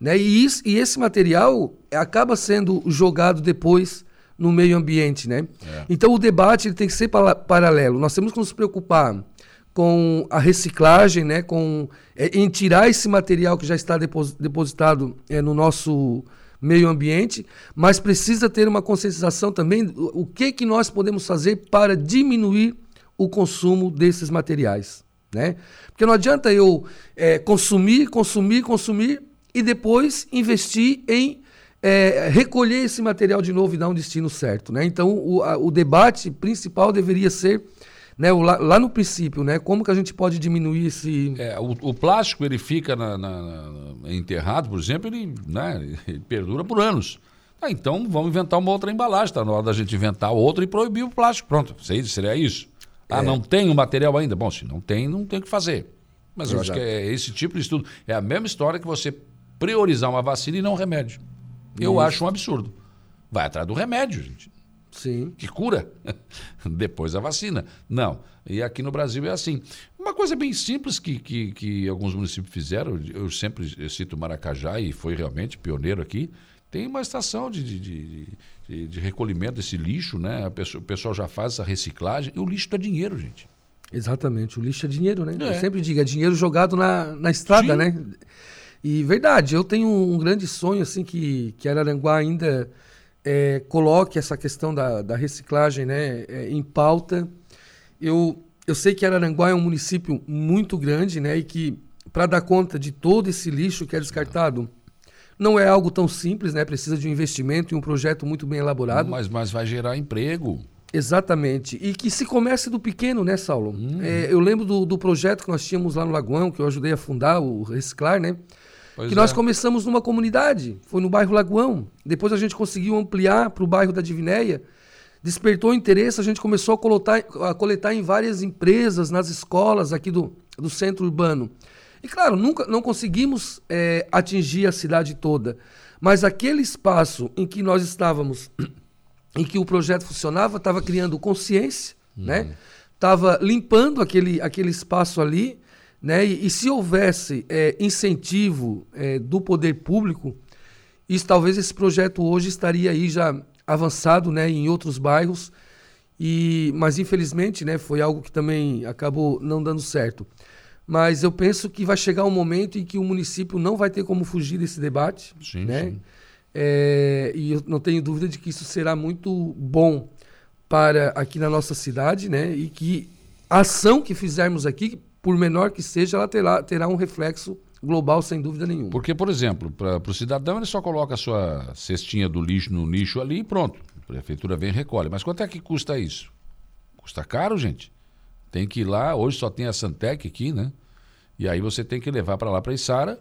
Né? E, isso, e esse material acaba sendo jogado depois no meio ambiente. Né? É. Então o debate ele tem que ser paralelo. Nós temos que nos preocupar com a reciclagem, né, com, é, em tirar esse material que já está depositado é, no nosso meio ambiente, mas precisa ter uma conscientização também do o que, que nós podemos fazer para diminuir o consumo desses materiais. né? Porque não adianta eu é, consumir, consumir, consumir e depois investir em é, recolher esse material de novo e dar um destino certo, né? Então o, a, o debate principal deveria ser né, lá, lá, no princípio, né, como que a gente pode diminuir esse... É, o, o, plástico, ele fica na, na, na, enterrado, por exemplo, ele, né, ele perdura por anos. Ah, então vamos inventar uma outra embalagem, está na hora da gente inventar outra e proibir o plástico. Pronto, seria isso. Ah, é. não tem o material ainda? Bom, se não tem, não tem o que fazer. Mas Exato. eu acho que é esse tipo de estudo. É a mesma história que você priorizar uma vacina e não um remédio. Eu isso. acho um absurdo. Vai atrás do remédio, gente. Sim. Que cura. Depois a vacina. Não. E aqui no Brasil é assim. Uma coisa bem simples que, que, que alguns municípios fizeram, eu sempre cito Maracajá e foi realmente pioneiro aqui. Tem uma estação de, de, de, de, de recolhimento desse lixo, né? Pessoa, o pessoal já faz essa reciclagem. E o lixo é dinheiro, gente. Exatamente, o lixo é dinheiro, né? É. Eu sempre digo, é dinheiro jogado na, na estrada, Sim. né? E verdade, eu tenho um grande sonho, assim, que, que Araranguá ainda é, coloque essa questão da, da reciclagem né, é, em pauta. Eu, eu sei que Araranguá é um município muito grande, né? E que para dar conta de todo esse lixo que é descartado, não é algo tão simples, né? Precisa de um investimento e um projeto muito bem elaborado. Mas, mas vai gerar emprego. Exatamente. E que se comece do pequeno, né, Saulo? Hum. É, eu lembro do, do projeto que nós tínhamos lá no Lagoão, que eu ajudei a fundar, o Reciclar, né? Pois que é. nós começamos numa comunidade, foi no bairro Lagoão. Depois a gente conseguiu ampliar para o bairro da Divinéia. Despertou interesse, a gente começou a coletar, a coletar em várias empresas, nas escolas aqui do, do centro urbano. E claro, nunca não conseguimos é, atingir a cidade toda, mas aquele espaço em que nós estávamos, em que o projeto funcionava, estava criando consciência, uhum. né? Estava limpando aquele, aquele espaço ali, né? E, e se houvesse é, incentivo é, do poder público, isso talvez esse projeto hoje estaria aí já avançado, né? Em outros bairros. E, mas infelizmente, né? Foi algo que também acabou não dando certo. Mas eu penso que vai chegar um momento em que o município não vai ter como fugir desse debate. Sim, né? Sim. É, e eu não tenho dúvida de que isso será muito bom para aqui na nossa cidade, né? E que a ação que fizermos aqui, por menor que seja, ela terá, terá um reflexo global, sem dúvida nenhuma. Porque, por exemplo, para o cidadão, ele só coloca a sua cestinha do lixo no lixo ali e pronto. A prefeitura vem e recolhe. Mas quanto é que custa isso? Custa caro, gente. Tem que ir lá, hoje só tem a Santec aqui, né? E aí você tem que levar para lá para Içara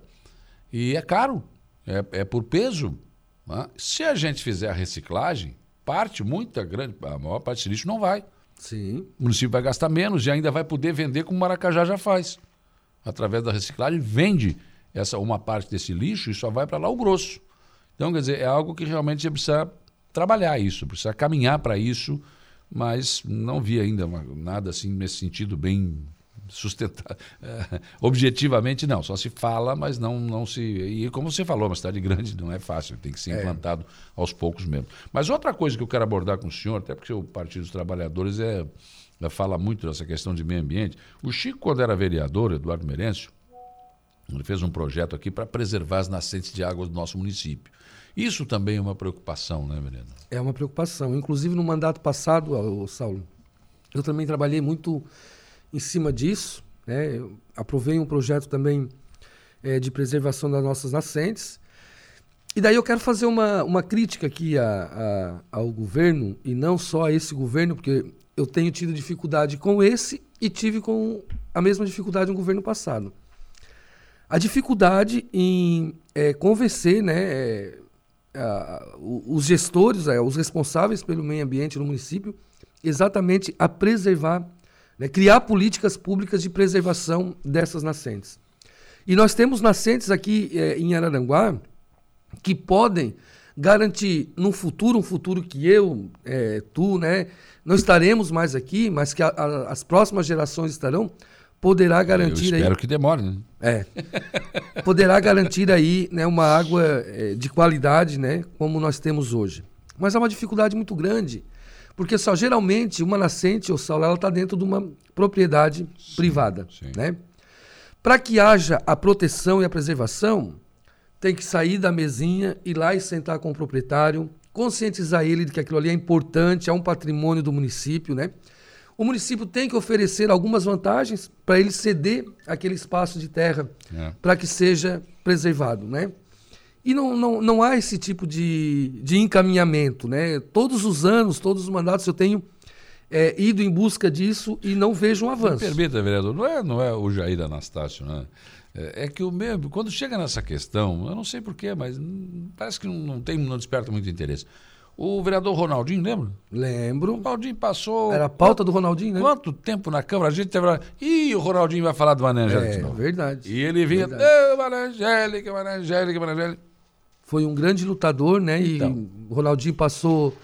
e é caro, é, é por peso. Né? Se a gente fizer a reciclagem, parte, muita grande, a maior parte desse lixo não vai. Sim. O município vai gastar menos e ainda vai poder vender como o Maracajá já faz. Através da reciclagem, vende essa uma parte desse lixo e só vai para lá o grosso. Então, quer dizer, é algo que realmente precisa trabalhar isso, precisa caminhar para isso mas não vi ainda nada assim nesse sentido bem sustentar é, objetivamente não só se fala mas não não se e como você falou uma cidade grande não é fácil tem que ser é. implantado aos poucos mesmo mas outra coisa que eu quero abordar com o senhor até porque o Partido dos Trabalhadores é, é fala muito dessa questão de meio ambiente o Chico quando era vereador Eduardo Merencio ele fez um projeto aqui para preservar as nascentes de água do nosso município isso também é uma preocupação, né, Menino? É uma preocupação. Inclusive, no mandato passado, Saulo, eu também trabalhei muito em cima disso. Né? Eu aprovei um projeto também é, de preservação das nossas nascentes. E daí eu quero fazer uma, uma crítica aqui a, a, ao governo, e não só a esse governo, porque eu tenho tido dificuldade com esse e tive com a mesma dificuldade no governo passado. A dificuldade em é, convencer né, é, uh, os gestores, uh, os responsáveis pelo meio ambiente no município, exatamente a preservar, né, criar políticas públicas de preservação dessas nascentes. E nós temos nascentes aqui eh, em Araranguá que podem garantir no futuro, um futuro que eu, eh, tu, né, não estaremos mais aqui, mas que a, a, as próximas gerações estarão, poderá garantir Eu espero aí, que demore, né? É. Poderá garantir aí né, uma água é, de qualidade, né, como nós temos hoje. Mas há uma dificuldade muito grande, porque só geralmente uma nascente ou sal ela está dentro de uma propriedade sim, privada, sim. né? Para que haja a proteção e a preservação, tem que sair da mesinha, ir lá e sentar com o proprietário, conscientizar ele de que aquilo ali é importante, é um patrimônio do município, né? o município tem que oferecer algumas vantagens para ele ceder aquele espaço de terra É. para que seja preservado, né? E não, não, não há esse tipo de, de encaminhamento, né? Todos os anos, todos os mandatos eu tenho é, ido em busca disso e não vejo um Me avanço. permita, vereador, não é, não é o Jair Anastácio, né? É é que o mesmo, quando chega nessa questão, eu não sei porquê, mas parece que não, não tem, não desperta muito interesse. O vereador Ronaldinho, lembra? O Lembro. Ronaldinho passou. Era a pauta do Ronaldinho, né? Quanto tempo na Câmara a gente teve. Ih, o Ronaldinho vai falar do Mané Angélica É, verdade. E ele vinha. Verdade. "Ê, Mané Angélica, Mané Angélica, Mané Angélica. Foi um grande lutador, né? E Então. o Ronaldinho passou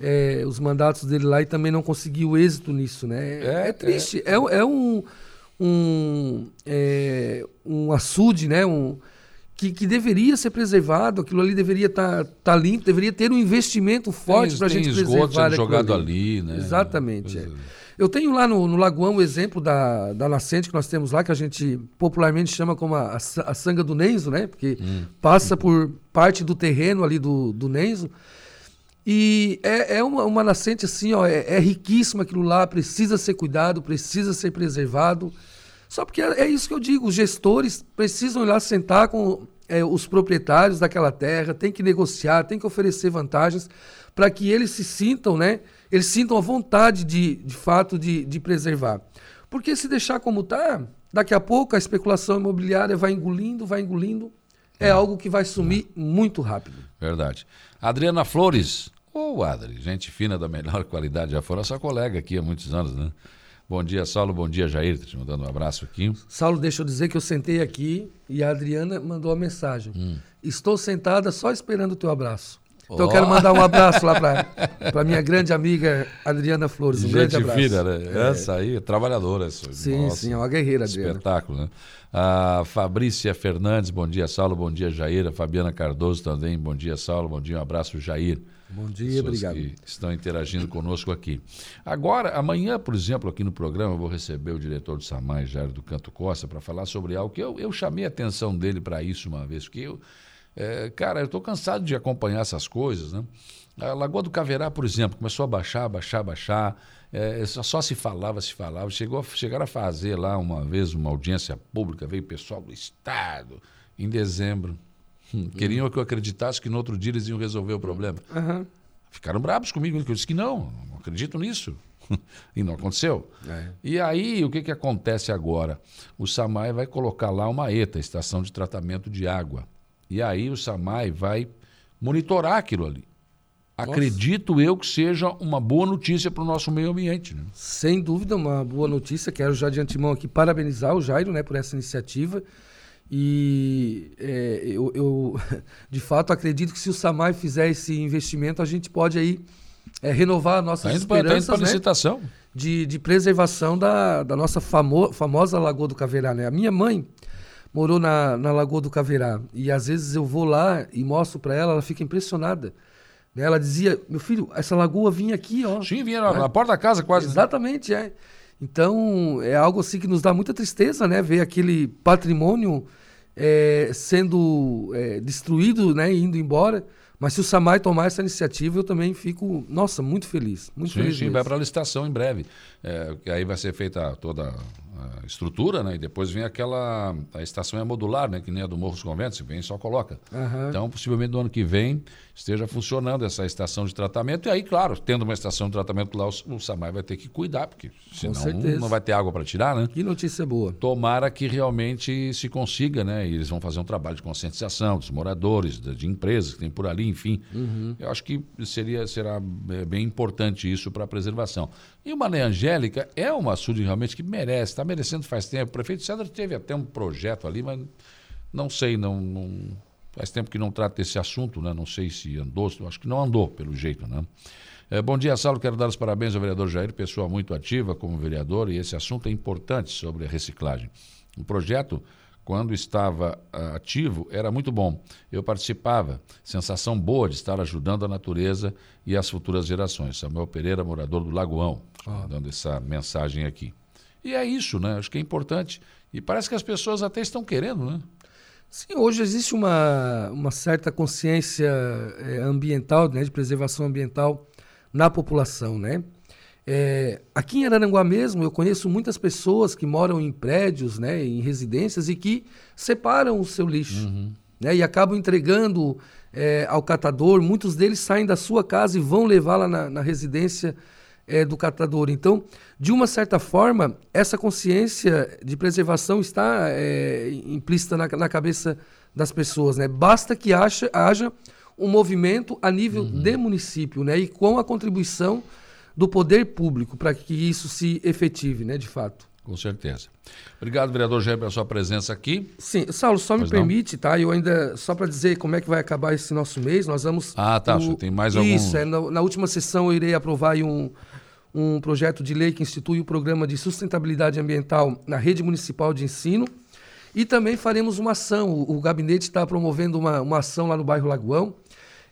é, os mandatos dele lá e também não conseguiu êxito nisso, né? É, É, triste. É, é um, um, é, um açude, né? Um, que, que deveria ser preservado, aquilo ali deveria estar tá, limpo, deveria ter um investimento forte para a tem gente esgoto preservar sendo aquilo jogado ali, né? Exatamente. Eu tenho lá no, no Lagoão o exemplo da, da nascente que nós temos lá, que a gente popularmente chama como a, a, sa- a sanga do Nenzo, né? Porque Hum. passa por parte do terreno ali do, do Nenzo. E é, é uma, uma nascente assim, ó, é, é riquíssima aquilo lá, precisa ser cuidado, precisa ser preservado. Só porque é, é isso que eu digo, os gestores precisam ir lá sentar com é, os proprietários daquela terra, tem que negociar, tem que oferecer vantagens para que eles se sintam, né? Eles sintam a vontade de, de fato de, de preservar. Porque se deixar como está, daqui a pouco a especulação imobiliária vai engolindo, vai engolindo. É algo que vai sumir muito rápido. Verdade. Adriana Flores. Ô, Adri, gente fina da melhor qualidade. Já foi nossa colega aqui há muitos anos, né? Bom dia, Saulo. Bom dia, Jair. Tô te mandando um abraço aqui. Saulo, deixa eu dizer que eu sentei aqui e a Adriana mandou a mensagem. Estou sentada só esperando o teu abraço. Então eu Ó. quero mandar um abraço lá para minha grande amiga Adriana Flores. Um grande gente abraço. fina, né? Essa aí, é trabalhadora. Essa. Sim, Nossa, sim, é uma guerreira, Adriana. Espetáculo, né? A Fabrícia Fernandes, bom dia, Saulo. Bom dia, Jair. A Fabiana Cardoso também, bom dia, Saulo. Bom dia, um abraço, Jair. Bom dia, Pessoas obrigado. que estão interagindo conosco aqui. Agora, amanhã, por exemplo, aqui no programa, eu vou receber o diretor do SAMAI, Jair do Canto Costa, para falar sobre algo que eu, eu chamei a atenção dele para isso uma vez, porque eu, é, cara, eu estou cansado de acompanhar essas coisas, né? A Lagoa do Caverá, por exemplo, começou a baixar, baixar, baixar, é, só, só se falava, se falava. Chegou, a- chegaram a fazer lá uma vez uma audiência pública, veio pessoal do Estado, em dezembro. Hum, Queriam que eu acreditasse que no outro dia eles iam resolver o problema. Aham. Ficaram bravos comigo, que eu disse que não, não acredito nisso. e não aconteceu. É. E aí, o que, que acontece agora? O SAMAI vai colocar lá uma ETA, Estação de Tratamento de Água. E aí o SAMAI vai monitorar aquilo ali. Acredito eu que seja uma boa notícia para o nosso meio ambiente. Né? Sem dúvida, uma boa notícia. Quero já de antemão aqui parabenizar o Jairo né, por essa iniciativa. E é, eu, eu, de fato, acredito que se o SAMAI fizer esse investimento, a gente pode aí é, renovar nossas Está indo para esperanças né, licitação. de, de preservação da, da nossa famo, famosa Lagoa do Caverá. Né? A minha mãe morou na, na Lagoa do Caverá e às vezes eu vou lá e mostro para ela, ela fica impressionada. né? Ela dizia, meu filho, essa lagoa vinha aqui, ó. Sim, vinha na, na porta da casa quase. né? Exatamente, é. Então, é algo assim que nos dá muita tristeza, né? Ver aquele patrimônio é, sendo é, destruído, né? Indo embora. Mas se o Samai tomar essa iniciativa, eu também fico, nossa, muito feliz. Muito Sim, feliz sim, mesmo. vai para a licitação em breve. É, aí vai ser feita toda a estrutura, né? E depois vem aquela. A estação é modular, né? Que nem a do Morro dos Conventos, você vem e só coloca. Aham. Então, possivelmente no ano que vem esteja funcionando essa estação de tratamento. E aí, claro, tendo uma estação de tratamento lá, o, o SAMAI vai ter que cuidar, porque senão não vai ter água para tirar, né? Que notícia boa. Tomara que realmente se consiga, né? E eles vão fazer um trabalho de conscientização dos moradores, de, de empresas que tem por ali, enfim. Eu acho que seria, será é, bem importante isso para a preservação. E o Angélica é uma açude realmente que merece, está merecendo faz tempo. O prefeito Cedro teve até um projeto ali, mas não sei, não, não- faz tempo que não trata desse assunto, né? Não sei se andou, acho que não andou, pelo jeito, né? É, bom dia, Saulo. Quero dar os parabéns ao vereador Jair, pessoa muito ativa como vereador, e esse assunto é importante sobre a reciclagem. O projeto, quando estava ah, ativo, era muito bom. Eu participava. Sensação boa de estar ajudando a natureza e as futuras gerações. Samuel Pereira, morador do Lagoão, dando essa mensagem aqui. E é isso, né? Acho que é importante. E parece que as pessoas até estão querendo, né? Sim, hoje existe uma, uma certa consciência eh, ambiental, né, de preservação ambiental na população, né? É, aqui em Araranguá mesmo, eu conheço muitas pessoas que moram em prédios, né, em residências e que separam o seu lixo uhum. né, e acabam entregando é, ao catador. Muitos deles saem da sua casa e vão levá-la na, na, residência é, do catador. Então, de uma certa forma, essa consciência de preservação está é, implícita na, na, cabeça das pessoas. Né? Basta que haja, haja um movimento a nível uhum. de município né, e com a contribuição do poder público para que isso se efetive, né, de fato. Com certeza. Obrigado, vereador Jair, pela sua presença aqui. Sim, Saulo, só pois me não? permite, tá? Eu ainda, só para dizer como é que vai acabar esse nosso mês, nós vamos... Ah, tá, o... tem mais algum... Isso, é, na, na, última sessão eu irei aprovar um, um projeto de lei que institui o programa de sustentabilidade ambiental na rede municipal de ensino. E também faremos uma ação, o, o gabinete está promovendo uma, uma ação lá no bairro Lagoão,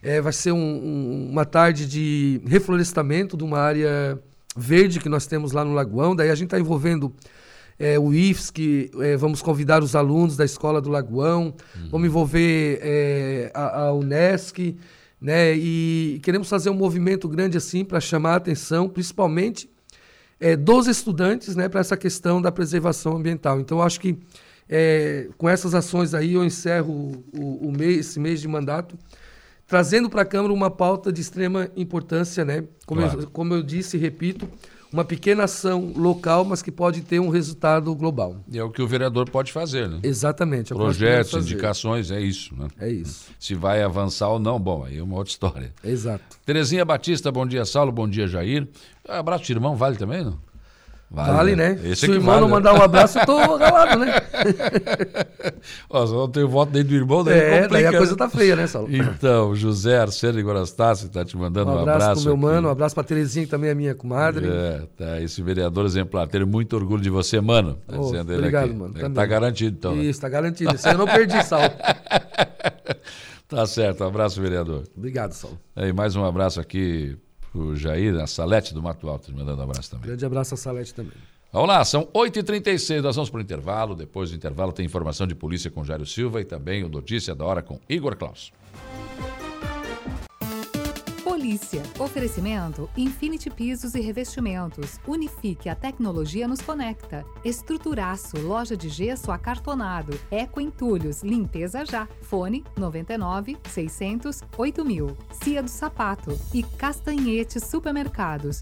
é, vai ser um, um, uma tarde de reflorestamento de uma área verde que nós temos lá no Lagoão. Daí a gente está envolvendo é, o IFS, que é, vamos convidar os alunos da Escola do Lagoão, uhum. vamos envolver é, a, a Unesc, né? E queremos fazer um movimento grande assim para chamar a atenção, principalmente é, dos estudantes, né, para essa questão da preservação ambiental. Então, acho que é, com essas ações aí eu encerro o, o mês, esse mês de mandato trazendo para a Câmara uma pauta de extrema importância, né? Como, claro. eu, como eu disse e repito, uma pequena ação local, mas que pode ter um resultado global. E é o que o vereador pode fazer, né? Exatamente. É Projetos, indicações, é isso, né? É isso. Se vai avançar ou não, bom, aí é uma outra história. Exato. Terezinha Batista, bom dia, Saulo, bom dia, Jair. Abraço de irmão, vale também, não? Vale, vale né? né? Esse Se o irmão vale, não mandar um abraço, eu tô ralado, né? Ó, só não tenho voto dentro do irmão, daí É, complica, daí a coisa tá feia, né, Saulo? Então, José Arcelo Gorastassi tá te mandando um abraço. Um abraço pro meu aqui. mano, um abraço pra Terezinha, que também é minha comadre. É, tá, esse vereador exemplar, ter muito orgulho de você, mano. Tá oh, dizendo obrigado, ele aqui. mano. Tá, tá garantido, então. Né? Isso, tá garantido. Isso eu não perdi, Saulo. tá certo, um abraço, vereador. Obrigado, Saulo. E mais um abraço aqui pro Jair, a Salete do Mato Alto, mandando um abraço também. Grande abraço a Salete também. Vamos lá, são 8h36, nós vamos para o intervalo. Depois do intervalo tem informação de polícia com Jairo Silva e também o Notícia da Hora com Igor Klaus. Polícia. Oferecimento Infinity Pisos e Revestimentos. Unifique a tecnologia nos conecta. Estruturaço, loja de gesso acartonado. Eco Entulhos, limpeza já. Fone 99 600 8000. Cia do Sapato e Castanhete Supermercados.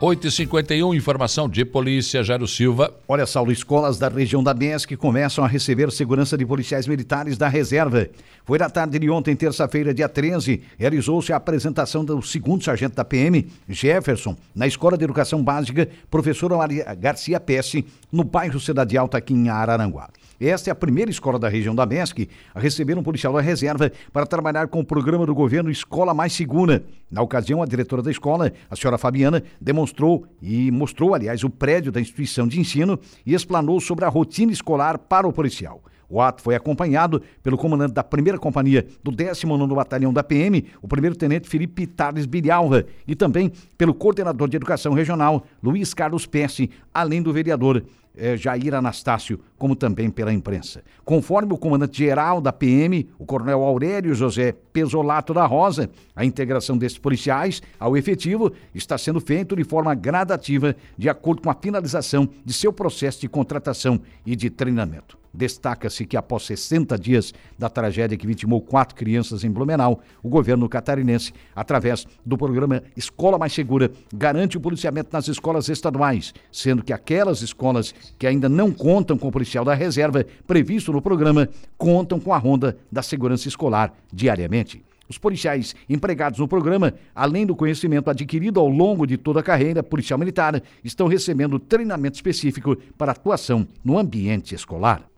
8h51, informação de polícia, Jairo Silva. Olha, Saulo, escolas da região da BESC começam a receber segurança de policiais militares da reserva. Foi na tarde de ontem, terça-feira, dia 13, realizou-se a apresentação do segundo sargento da PM, Jefferson, na Escola de Educação Básica, professora Maria Garcia Pesce, no bairro Cidade Alta, aqui em Araranguá. Esta é a primeira escola da região da MESC a receber um policial da reserva para trabalhar com o programa do governo Escola Mais Segura. Na ocasião, a diretora da escola, a senhora Fabiana, demonstrou e mostrou, aliás, o prédio da instituição de ensino e explanou sobre a rotina escolar para o policial. O ato foi acompanhado pelo comandante da primeira companhia do 19º Batalhão da PM, o primeiro-tenente Felipe Tales Bilhalva, e também pelo coordenador de educação regional, Luiz Carlos Pesce, além do vereador eh, Jair Anastácio, como também pela imprensa. Conforme o comandante-geral da PM, o coronel Aurélio José Pesolato da Rosa, a integração desses policiais ao efetivo está sendo feita de forma gradativa, de acordo com a finalização de seu processo de contratação e de treinamento. Destaca-se que após 60 dias da tragédia que vitimou quatro crianças em Blumenau, o governo catarinense, através do programa Escola Mais Segura, garante o policiamento nas escolas estaduais, sendo que aquelas escolas que ainda não contam com o policial da reserva previsto no programa contam com a ronda da segurança escolar diariamente. Os policiais empregados no programa, além do conhecimento adquirido ao longo de toda a carreira policial militar, estão recebendo treinamento específico para atuação no ambiente escolar.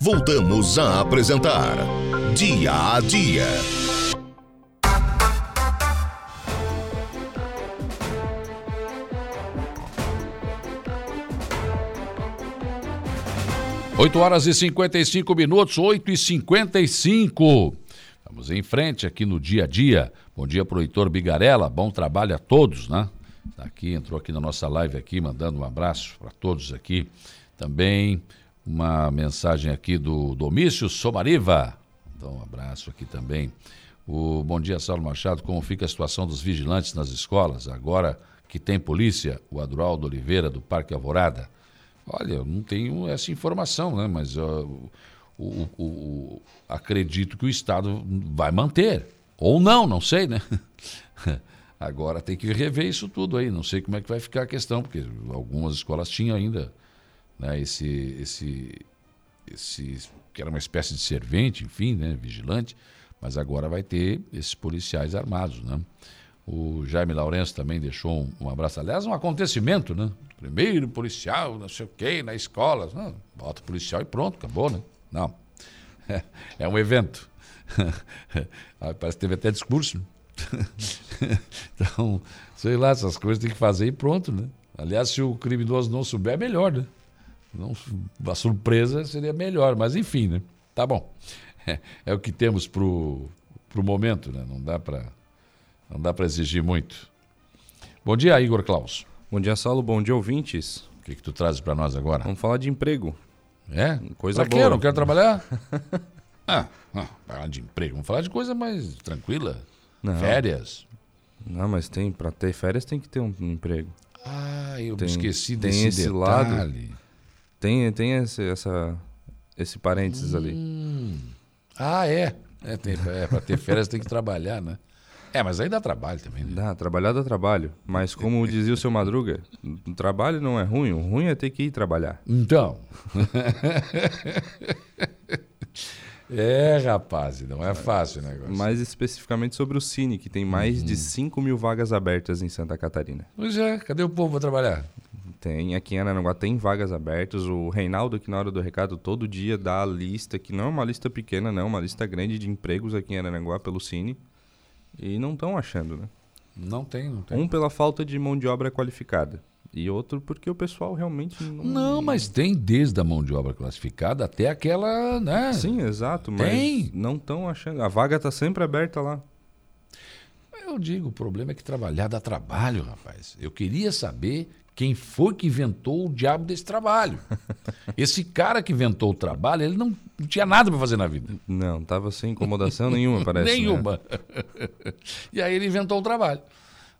Voltamos a apresentar Dia a Dia. Oito horas e cinquenta e cinco minutos, oito e cinquenta e cinco. Vamos em frente aqui no dia a dia. Bom dia para o Heitor Bigarella, bom trabalho a todos, né? Tá aqui, entrou aqui na nossa live aqui, mandando um abraço para todos aqui. Também uma mensagem aqui do Domício Somariva. Então, um abraço aqui também O Bom Dia Saulo Machado, como fica a situação dos vigilantes nas escolas, agora que tem polícia? O Adroaldo Oliveira, do Parque Alvorada. Olha, eu não tenho essa informação, né? Mas o, acredito que o Estado vai manter. Ou não, não sei, né? Agora tem que rever isso tudo aí. Não sei como é que vai ficar a questão, porque algumas escolas tinham ainda né, esse, esse, esse. que era uma espécie de servente, enfim, né, vigilante, mas agora vai ter esses policiais armados, né? O Jaime Lourenço também deixou um, um, abraço. Aliás, um acontecimento, né? Primeiro policial, não sei o quê, na escola. Não, bota policial e pronto, acabou, né? Não. É, é um evento. Parece que teve até discurso. então, sei lá, essas coisas tem que fazer e pronto, né? Aliás, se o criminoso não souber, é melhor, né? Não, a surpresa seria melhor, mas enfim, né? Tá bom. É, é o que temos pro, pro momento, né? Não dá para não dá para exigir muito. Bom dia, Igor Klaus. Bom dia, Saulo. Bom dia, ouvintes. O que, que tu trazes para nós agora? Vamos falar de emprego. É? Coisa pra boa. Quê? Não quero trabalhar? ah, ah, falar de emprego. Vamos falar de coisa mais tranquila. Não. Férias. Não, mas tem para ter férias tem que ter um, emprego. Ah, eu Tem- esqueci tem desse esse detalhe. lado. Tem tem esse, essa esse parênteses ali. Hum. Ah, é. É, tem, é para ter férias tem que trabalhar, né? É, mas aí dá trabalho também, né? Dá, trabalhar dá trabalho, mas como dizia o seu Madruga, o trabalho não é ruim, o ruim é ter que ir trabalhar. Então. é, rapaz, não é fácil o negócio. Mais especificamente sobre o Cine, que tem mais Uhum. de 5 mil vagas abertas em Santa Catarina. Pois é, cadê o povo para trabalhar? Tem, aqui em Aranaguá tem vagas abertas. O Reinaldo, aqui na hora do recado, todo dia dá a lista, que não é uma lista pequena, não, é uma lista grande de empregos aqui em Aranaguá pelo Cine. E não estão achando, né? Não tem, não tem. Um pela falta de mão de obra qualificada. E outro porque o pessoal realmente não. Não, mas tem desde a mão de obra classificada até aquela, né? Sim, exato, mas Tem. não estão achando. A vaga tá sempre aberta lá. Eu digo, o problema é que trabalhar dá trabalho, rapaz. Eu queria saber quem foi que inventou o diabo desse trabalho. Esse cara que inventou o trabalho, ele não tinha nada para fazer na vida. Não, tava sem incomodação nenhuma, parece. né? Nenhuma. e aí ele inventou o trabalho.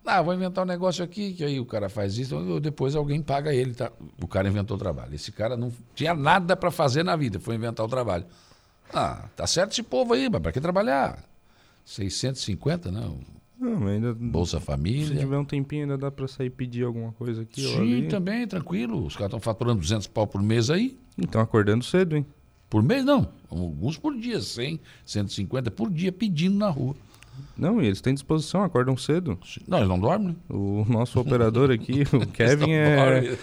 Ah, vou inventar um negócio aqui, que aí o cara faz isso, depois alguém paga ele. Tá? O cara inventou o trabalho. Esse cara não tinha nada para fazer na vida, foi inventar o trabalho. Ah, tá certo esse povo aí, mas para que trabalhar? 650, não? Não, ainda. Bolsa Se Família. tiver um tempinho, ainda dá pra sair pedir alguma coisa aqui Sim, também, tranquilo. Os caras estão faturando 200 pau por mês aí. Então acordando cedo, hein? Por mês, não. Alguns por dia, 100, 150 por dia pedindo na rua. Não, e eles têm disposição, acordam cedo. Não, eles não dormem, né? O nosso operador aqui, o Kevin, é,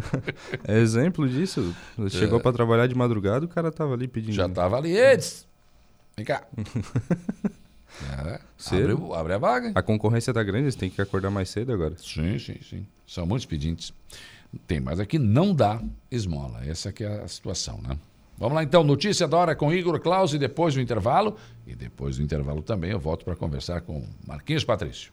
é exemplo disso. Ele Chegou pra trabalhar de madrugada, o cara tava ali pedindo. Já tava ali, eles. Vem cá. É, Cedo. abre, abre a vaga. A concorrência tá grande, eles têm que acordar mais cedo agora. Sim, sim, sim. São muitos pedintes. Tem, mas aqui não dá esmola. Essa que é a situação, né? Vamos lá então, notícia da hora com Igor Claus e depois do intervalo. E depois do intervalo também eu volto para conversar com Marquinhos Patrício.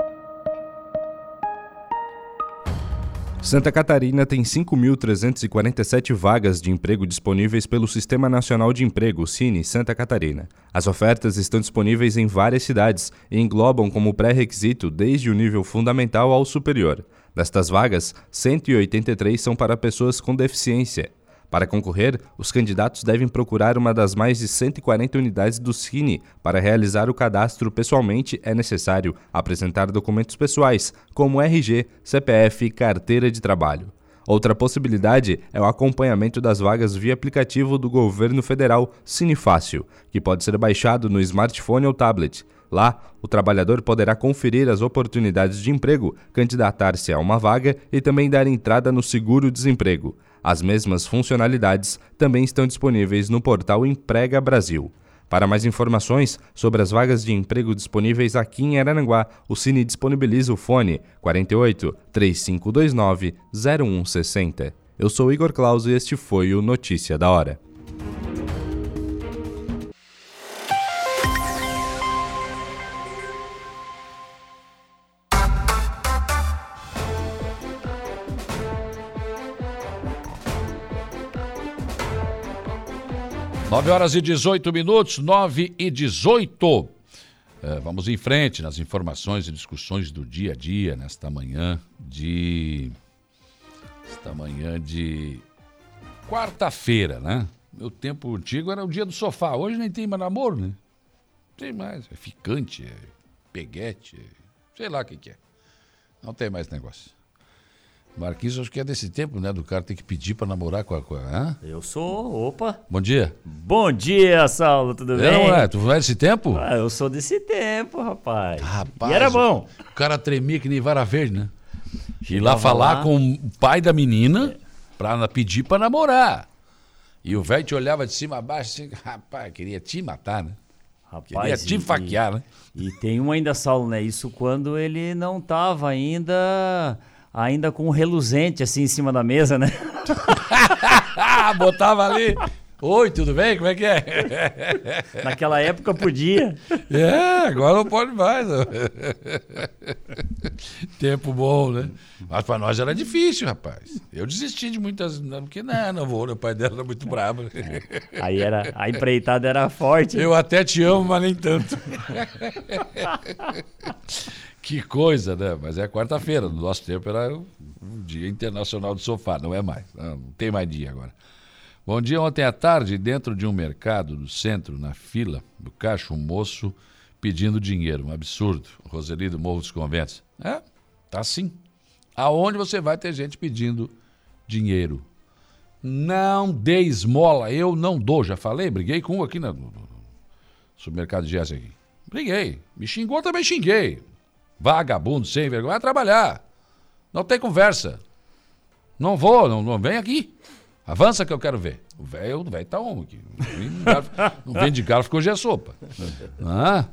Santa Catarina tem 5.347 vagas de emprego disponíveis pelo Sistema Nacional de Emprego, Cine Santa Catarina. As ofertas estão disponíveis em várias cidades e englobam como pré-requisito desde o nível fundamental ao superior. Destas vagas, 183 são para pessoas com deficiência. Para concorrer, os candidatos devem procurar uma das mais de 140 unidades do Cine. Para realizar o cadastro pessoalmente, é necessário apresentar documentos pessoais, como RG, CPF e carteira de trabalho. Outra possibilidade é o acompanhamento das vagas via aplicativo do governo federal Cine Fácil, que pode ser baixado no smartphone ou tablet. Lá, o trabalhador poderá conferir as oportunidades de emprego, candidatar-se a uma vaga e também dar entrada no seguro-desemprego. As mesmas funcionalidades também estão disponíveis no portal Emprega Brasil. Para mais informações sobre as vagas de emprego disponíveis aqui em Araranguá, o Cine disponibiliza o fone 48 3529 0160. Eu sou Igor Claus e este foi o Notícia da Hora. Nove horas e 18 minutos, 9 e 18. É, vamos em frente nas informações e discussões do dia a dia nesta manhã de. Esta manhã de quarta-feira, né? Meu tempo antigo era o dia do sofá. Hoje nem tem mais namoro, né? Não tem mais. É ficante, é peguete, é... sei lá o que, que é. Não tem mais negócio. Marquinhos, acho que é desse tempo, né? Do cara ter que pedir pra namorar com a. Com a? Eu sou. Opa! Bom dia. Bom dia, Saulo, tudo bem? Não, é? Tu vai desse tempo? Ah, eu sou desse tempo, rapaz. Rapaz. E era bom. O cara tremia que nem vara verde, né? E Chegava lá falar lá. com o pai da menina pra pedir pra namorar. E o velho te olhava de cima a baixo assim, rapaz, queria te matar, né? Queria Rapaz, te e- faquear, né? E tem um ainda, Saulo, né? Isso quando ele não tava ainda. Ainda com um reluzente assim em cima da mesa, né? Botava ali. Oi, tudo bem? Como é que é? Naquela época podia. É, agora não pode mais. Tempo bom, né? Mas pra nós era difícil, rapaz. Eu desisti de muitas. Porque não, não vou, né? o pai dela era muito bravo. Aí era. A empreitada era forte. Eu até te amo, mas nem tanto. Que coisa, né? Mas é quarta-feira. No nosso tempo era o Dia Internacional do Sofá, não é mais. Não, não tem mais dia agora. Bom dia, ontem à tarde, dentro de um mercado do centro, na fila do caixa, um moço pedindo dinheiro. Um absurdo. Roseli do Morro dos Conventos. É, tá assim. Aonde você vai ter gente pedindo dinheiro? Não dê esmola, eu não dou. Já falei, briguei com um aqui no, supermercado de aqui. Briguei. Me xingou, também xinguei. Vagabundo, sem vergonha, vai trabalhar. Não tem conversa. Não vou, não, não vem aqui. Avança que eu quero ver. O velho tá on aqui. Não vem de garfo- que hoje é sopa. Ah.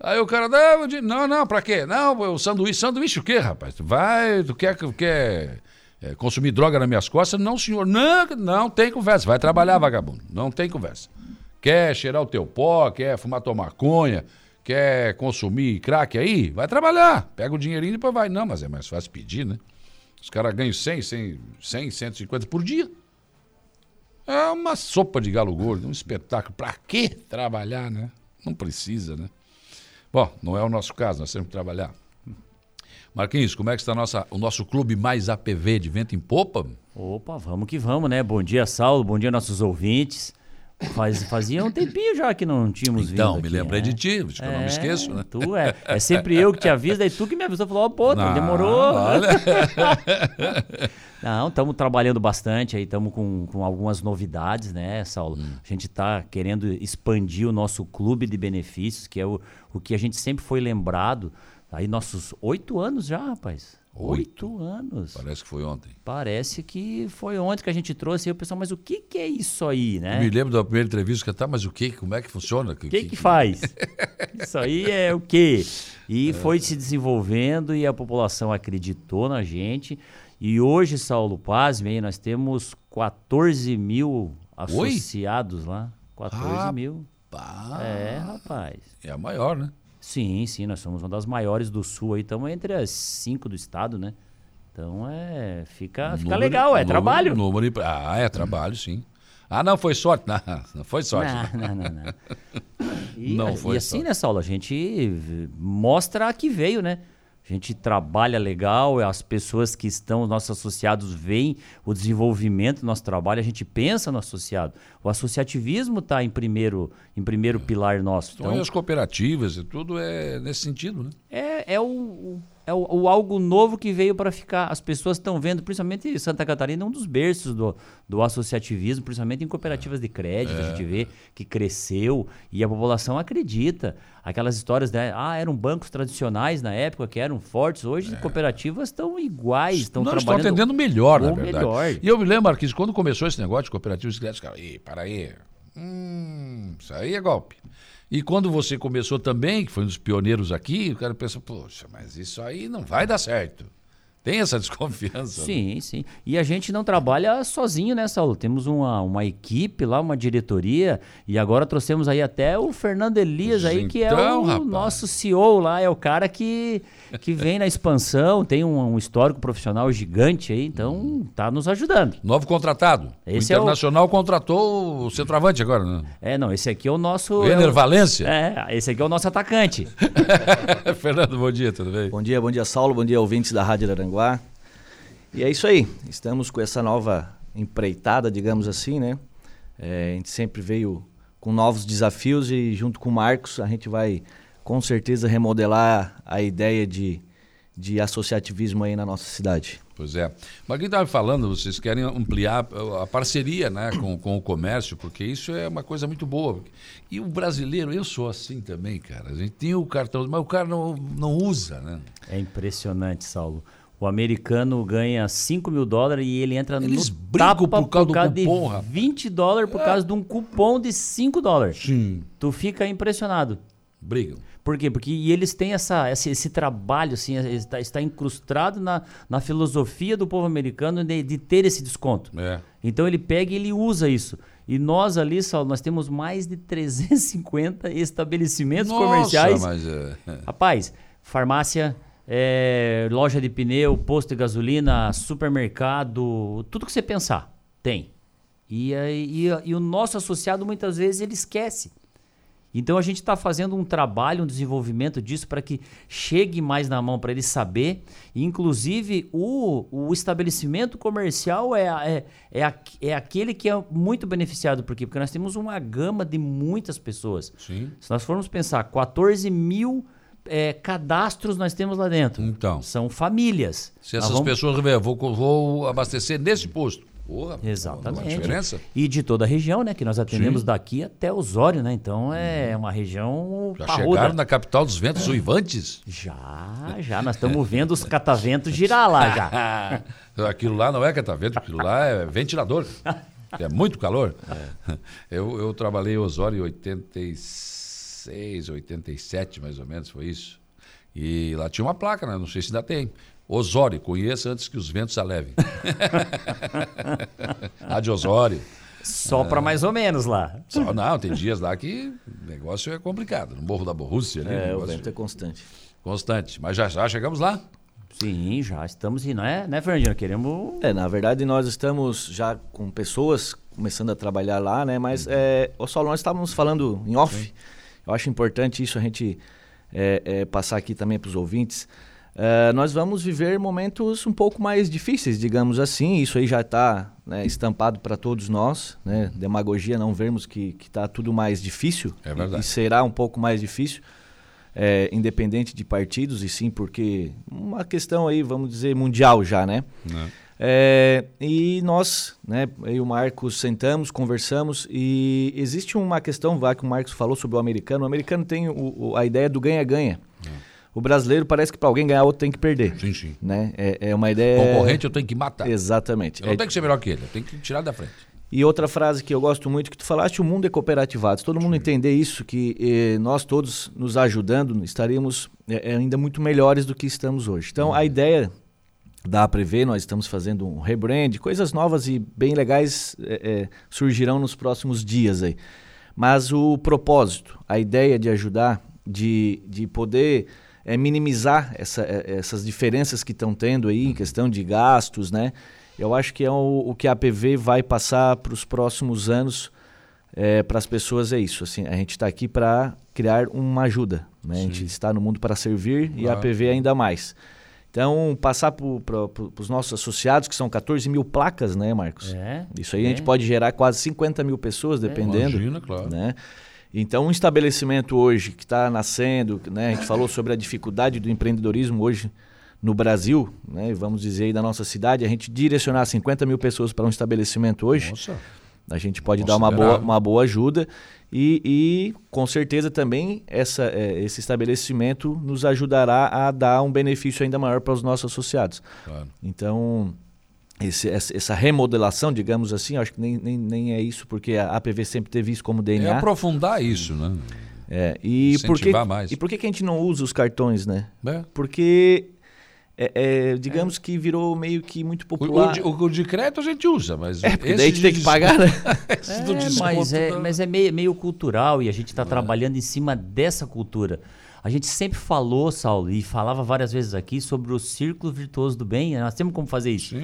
Aí o cara, não, não, não, pra quê? Não, o sanduíche, sanduíche o quê, rapaz? Tu vai, tu quer, quer é, consumir droga nas minhas costas? Não, senhor, não, não tem conversa. Vai trabalhar, vagabundo. Não tem conversa. Quer cheirar o teu pó, quer fumar tua maconha, quer consumir crack aí? Vai trabalhar. Pega o dinheirinho e depois vai. Não, mas é mais fácil pedir, né? Os caras ganham 100, 100, 100, 150 por dia. É uma sopa de galo gordo, um espetáculo. Pra que trabalhar, né? Não precisa, né? Bom, não é o nosso caso, nós temos que trabalhar. Marquinhos, como é que está nossa, o nosso clube mais APV de vento em popa? Opa, vamos que vamos, né? Bom dia, Saulo. Bom dia, nossos ouvintes. Faz, fazia um tempinho já que não tínhamos vindo. Então, me aqui, lembrei né? de ti, acho que eu não me É, esqueço, né? Tu é. É sempre eu que te aviso, daí tu que me avisou. Falou, ó, pô, Ah, demorou. olha. Não, estamos trabalhando bastante aí, estamos com, com algumas novidades, né, Saulo? Hum. A gente está querendo expandir o nosso clube de benefícios, que é o, o que a gente sempre foi lembrado. Aí nossos oito anos já, rapaz. Oito anos. Parece que foi ontem. Parece que foi ontem que a gente trouxe aí o pessoal, mas o que, que é isso aí, né? Me lembro da primeira entrevista que tá, mas o que? Como é que funciona? O que, que faz? Isso aí é o quê? E foi se desenvolvendo e a população acreditou na gente. E hoje, Saulo Paz, nós temos 14 mil associados lá. 14 mil. É, rapaz. É a maior, né? Sim, sim, nós somos uma das maiores do sul aí, estamos entre as cinco do estado, né? Então é. Fica, fica Número- legal, é número- trabalho. número ah, é trabalho, sim. Ah, não, foi sorte. Não, não foi sorte. Não, não, não, não. E, Não foi e assim, sorte. né, Saulo? A gente mostra a que veio, né? A gente trabalha legal, as pessoas que estão, os nossos associados, veem o desenvolvimento do nosso trabalho, a gente pensa no associado. O associativismo está em primeiro, em primeiro pilar nosso. Então, e as cooperativas e tudo é nesse sentido, né? É, é, o, o- é o, o algo novo que veio para ficar. As pessoas estão vendo, principalmente Santa Catarina, é um dos berços do, do associativismo, principalmente em cooperativas de crédito. A gente vê que cresceu e a população acredita. Aquelas histórias, né? Ah, eram bancos tradicionais na época que eram fortes. Hoje, cooperativas estão iguais, estão não, estão trabalhando. atendendo melhor, na verdade. melhor. E eu me lembro, Marquinhos, quando começou esse negócio de cooperativas de crédito, cara, Ih, para aí. Hum, isso aí é golpe. E quando você começou também, que foi um dos pioneiros aqui, o cara pensa, poxa, mas isso aí não vai dar certo. Tem essa desconfiança. né? Sim, sim. E a gente não trabalha sozinho, né, Saulo? Temos uma, uma equipe lá, uma diretoria, e agora trouxemos aí até o Fernando Elias aí, que é Então, o rapaz. nosso CEO lá, é o cara que, que vem na expansão, tem um, um histórico profissional gigante aí, então tá nos ajudando. Novo contratado. Esse o é o- Internacional contratou o centroavante agora, né? É, não, esse aqui é o nosso... O é Ener o- Valência. É, esse aqui é o nosso atacante. Fernando, bom dia, tudo bem? Bom dia, bom dia, Saulo. Bom dia, ouvintes da Rádio Aranguá. E é isso aí. Estamos com essa nova empreitada, digamos assim, né? É, a gente sempre veio com novos desafios e junto com o Marcos a gente vai com certeza remodelar a ideia de, de associativismo aí na nossa cidade. Pois é. Mas quem estava falando, vocês querem ampliar a parceria né, com, com o comércio, porque isso é uma coisa muito boa. E o brasileiro, eu sou assim também, cara. A gente tem o cartão, mas o cara não, não usa, né? É impressionante, Saulo. O americano ganha 5 mil dólares e ele entra Eles no tapa por causa do de cupom, rapaz. 20 dólares por causa de um cupom de 5 dólares. Sim. Tu fica impressionado. Brigam. Por quê? Porque e eles têm essa, esse, esse trabalho, assim, está, está incrustado na, na filosofia do povo americano de, de ter esse desconto. É. Então ele pega e ele usa isso. E nós ali, Saulo, nós temos mais de 350 estabelecimentos Nossa, comerciais. mas é. Rapaz, farmácia, é, loja de pneu, posto de gasolina, supermercado, tudo que você pensar, tem. E, e, e o nosso associado muitas vezes ele esquece. Então a gente está fazendo um trabalho, um desenvolvimento disso para que chegue mais na mão para ele saber. Inclusive, o, o estabelecimento comercial é, é, é, é aquele que é muito beneficiado. Por quê? Porque nós temos uma gama de muitas pessoas. Sim. Se nós formos pensar, 14 mil é, cadastros nós temos lá dentro. Então. São famílias. Se essas vamos- pessoas vou, vou abastecer nesse posto. Porra, Exatamente. Uma diferença? E de toda a região, né? Que nós atendemos daqui até Osório, né? Então é uma região Já parruda. chegaram na capital dos ventos uivantes? Já, já. Nós estamos vendo os cataventos girar lá já. aquilo lá não é catavento, aquilo lá é ventilador. É muito calor. Eu, eu trabalhei em Osório em 86, 87, mais ou menos, foi isso. E lá tinha uma placa, né? não sei se ainda tem. Osório, conheça antes que os ventos a levem. Rádio Osório. Só para mais ou menos lá. Só, não, tem dias lá que o negócio é complicado. No Morro da Borrússia, né? É, o negócio vento é constante. constante. Mas já já chegamos lá. Sim, já estamos indo, né, né Fernandinho? Queremos. É, na verdade nós estamos já com pessoas começando a trabalhar lá, né? Mas, é, ô Saulo, nós estávamos falando em off. Eu acho importante isso a gente é, é, passar aqui também para os ouvintes. É, nós vamos viver momentos um pouco mais difíceis, digamos assim. Isso aí já está estampado para todos nós. Né? Demagogia não vermos que está tudo mais difícil. É verdade. E, e será um pouco mais difícil. é, independente de partidos, e sim porque uma questão aí, vamos dizer, mundial já, né? É, e nós, né, eu e o Marcos sentamos, conversamos e existe uma questão, vai que o Marcos falou sobre o americano. O americano tem o- o- a ideia do ganha-ganha. O brasileiro parece que para alguém ganhar, outro tem que perder. Sim, sim. Né? É, é uma ideia. Concorrente eu tenho que matar. Exatamente. Eu não É- tenho que ser melhor que ele, eu tenho que tirar da frente. e outra frase que eu gosto muito que tu falaste, o mundo é cooperativado. Se todo mundo entender isso, que eh, nós todos nos ajudando, estaríamos eh, ainda muito melhores do que estamos hoje. Então, a ideia da Aprever, nós estamos fazendo um rebrand, coisas novas e bem legais eh, eh, surgirão nos próximos dias aí. Mas o propósito, a ideia de ajudar, de, de poder eh, minimizar essa, eh, essas diferenças que estão tendo aí em questão de gastos, né? Eu acho que é o, o que a APV vai passar para os próximos anos para as pessoas é isso. Assim, a gente está aqui para criar uma ajuda. Né? A gente está no mundo para servir e a. APV ainda mais. Então, passar para os nossos associados, que são 14 mil placas, né, Marcos? É. Isso aí a é. gente pode gerar quase 50 mil pessoas, dependendo. Imagina, claro. Né? Então, um estabelecimento hoje que está nascendo, né, a gente falou sobre a dificuldade do empreendedorismo hoje no Brasil, né, vamos dizer aí da nossa cidade, a gente direcionar 50 mil pessoas para um estabelecimento hoje, Nossa. a gente pode dar uma boa, uma boa ajuda e, e, com certeza também essa, eh, esse estabelecimento nos ajudará a dar um benefício ainda maior para os nossos associados. Claro. Então, esse- essa remodelação, digamos assim, acho que nem, nem, nem é isso, porque a APV sempre teve isso como É DNA. aprofundar isso, né? É, e por que, Incentivar mais. e por que, que a gente não usa os cartões, né? É. Porque é, é, digamos que virou meio que muito O, popular. o de, o de crédito a gente usa, mas. É, porque esse daí a gente tem que pagar, né? É, desconto mas é, mas é meio, meio cultural e a gente está trabalhando em cima dessa cultura. A gente sempre falou, Saulo, e falava várias vezes aqui sobre o círculo virtuoso do bem. Nós temos como fazer isso.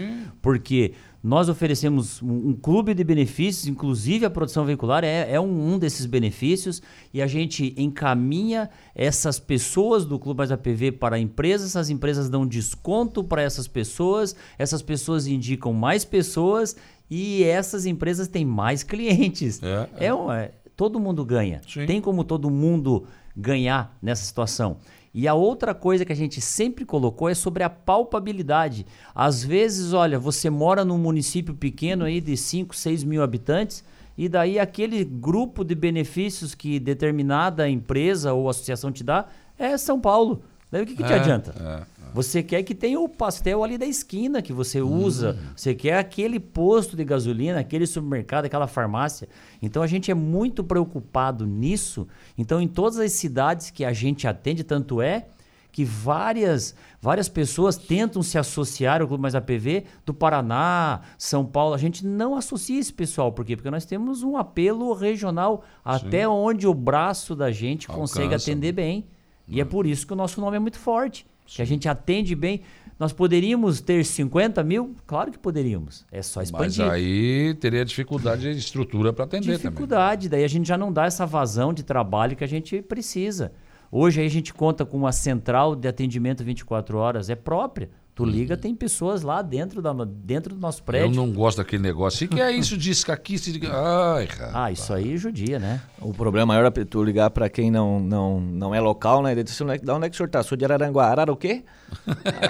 Porque nós oferecemos um, um clube de benefícios, inclusive a produção veicular é, é um, um desses benefícios, e a gente encaminha essas pessoas do Clube Mais APV para empresas, essas empresas dão desconto para essas pessoas, essas pessoas indicam mais pessoas e essas empresas têm mais clientes. É, É, um- é, todo mundo ganha. Sim. Tem como todo mundo ganhar nessa situação. E a outra coisa que a gente sempre colocou é sobre a palpabilidade. Às vezes, olha, você mora num município pequeno aí de 5, 6 mil habitantes, e daí aquele grupo de benefícios que determinada empresa ou associação te dá é São Paulo. Daí o que, que te É, adianta? é. Você quer que tenha o pastel ali da esquina que você Hum. usa. Você quer aquele posto de gasolina, aquele supermercado, aquela farmácia. Então a gente é muito preocupado nisso. Então, em todas as cidades que a gente atende, tanto é que várias, várias pessoas tentam se associar ao Clube Mais APV do Paraná, São Paulo. A gente não associa esse pessoal. Por quê? Porque nós temos um apelo regional até onde o braço da gente consegue Alcança, atender bem. E é por isso que o nosso nome é muito forte. Que a gente atende bem. Nós poderíamos ter 50 mil? Claro que poderíamos. É só Mas expandir. aí teria dificuldade de estrutura para atender também. Dificuldade. Daí a gente já não dá essa vazão de trabalho que a gente precisa. Hoje aí a gente conta com uma central de atendimento 24 horas. É própria. Tu liga, tem pessoas lá dentro, da, dentro do nosso Eu prédio. não gosto daquele negócio. O que é isso de escaquice? De... Ai, cara. Ah, isso aí judia, né? O problema maior é tu ligar pra quem não, não, não é local, né? Diz, "Onde é que- Da onde é que o senhor tá? Sou de Araranguá. Arara o quê?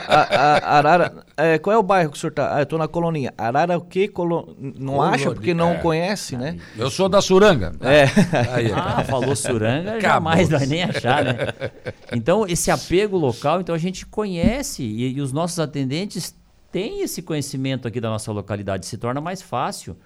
A- a- Arara... é, qual é o bairro que o senhor tá? Ah, eu tô na Coloninha. Arara o quê? Colo... Não acha porque não É. conhece, né? Eu sou da Suranga. É. Aí, Ah, falou suranga, Acabou. jamais vai nem achar, né? Então, esse apego local, então a gente conhece e, e os nossos atendentes têm esse conhecimento aqui da nossa localidade, se torna mais fácil.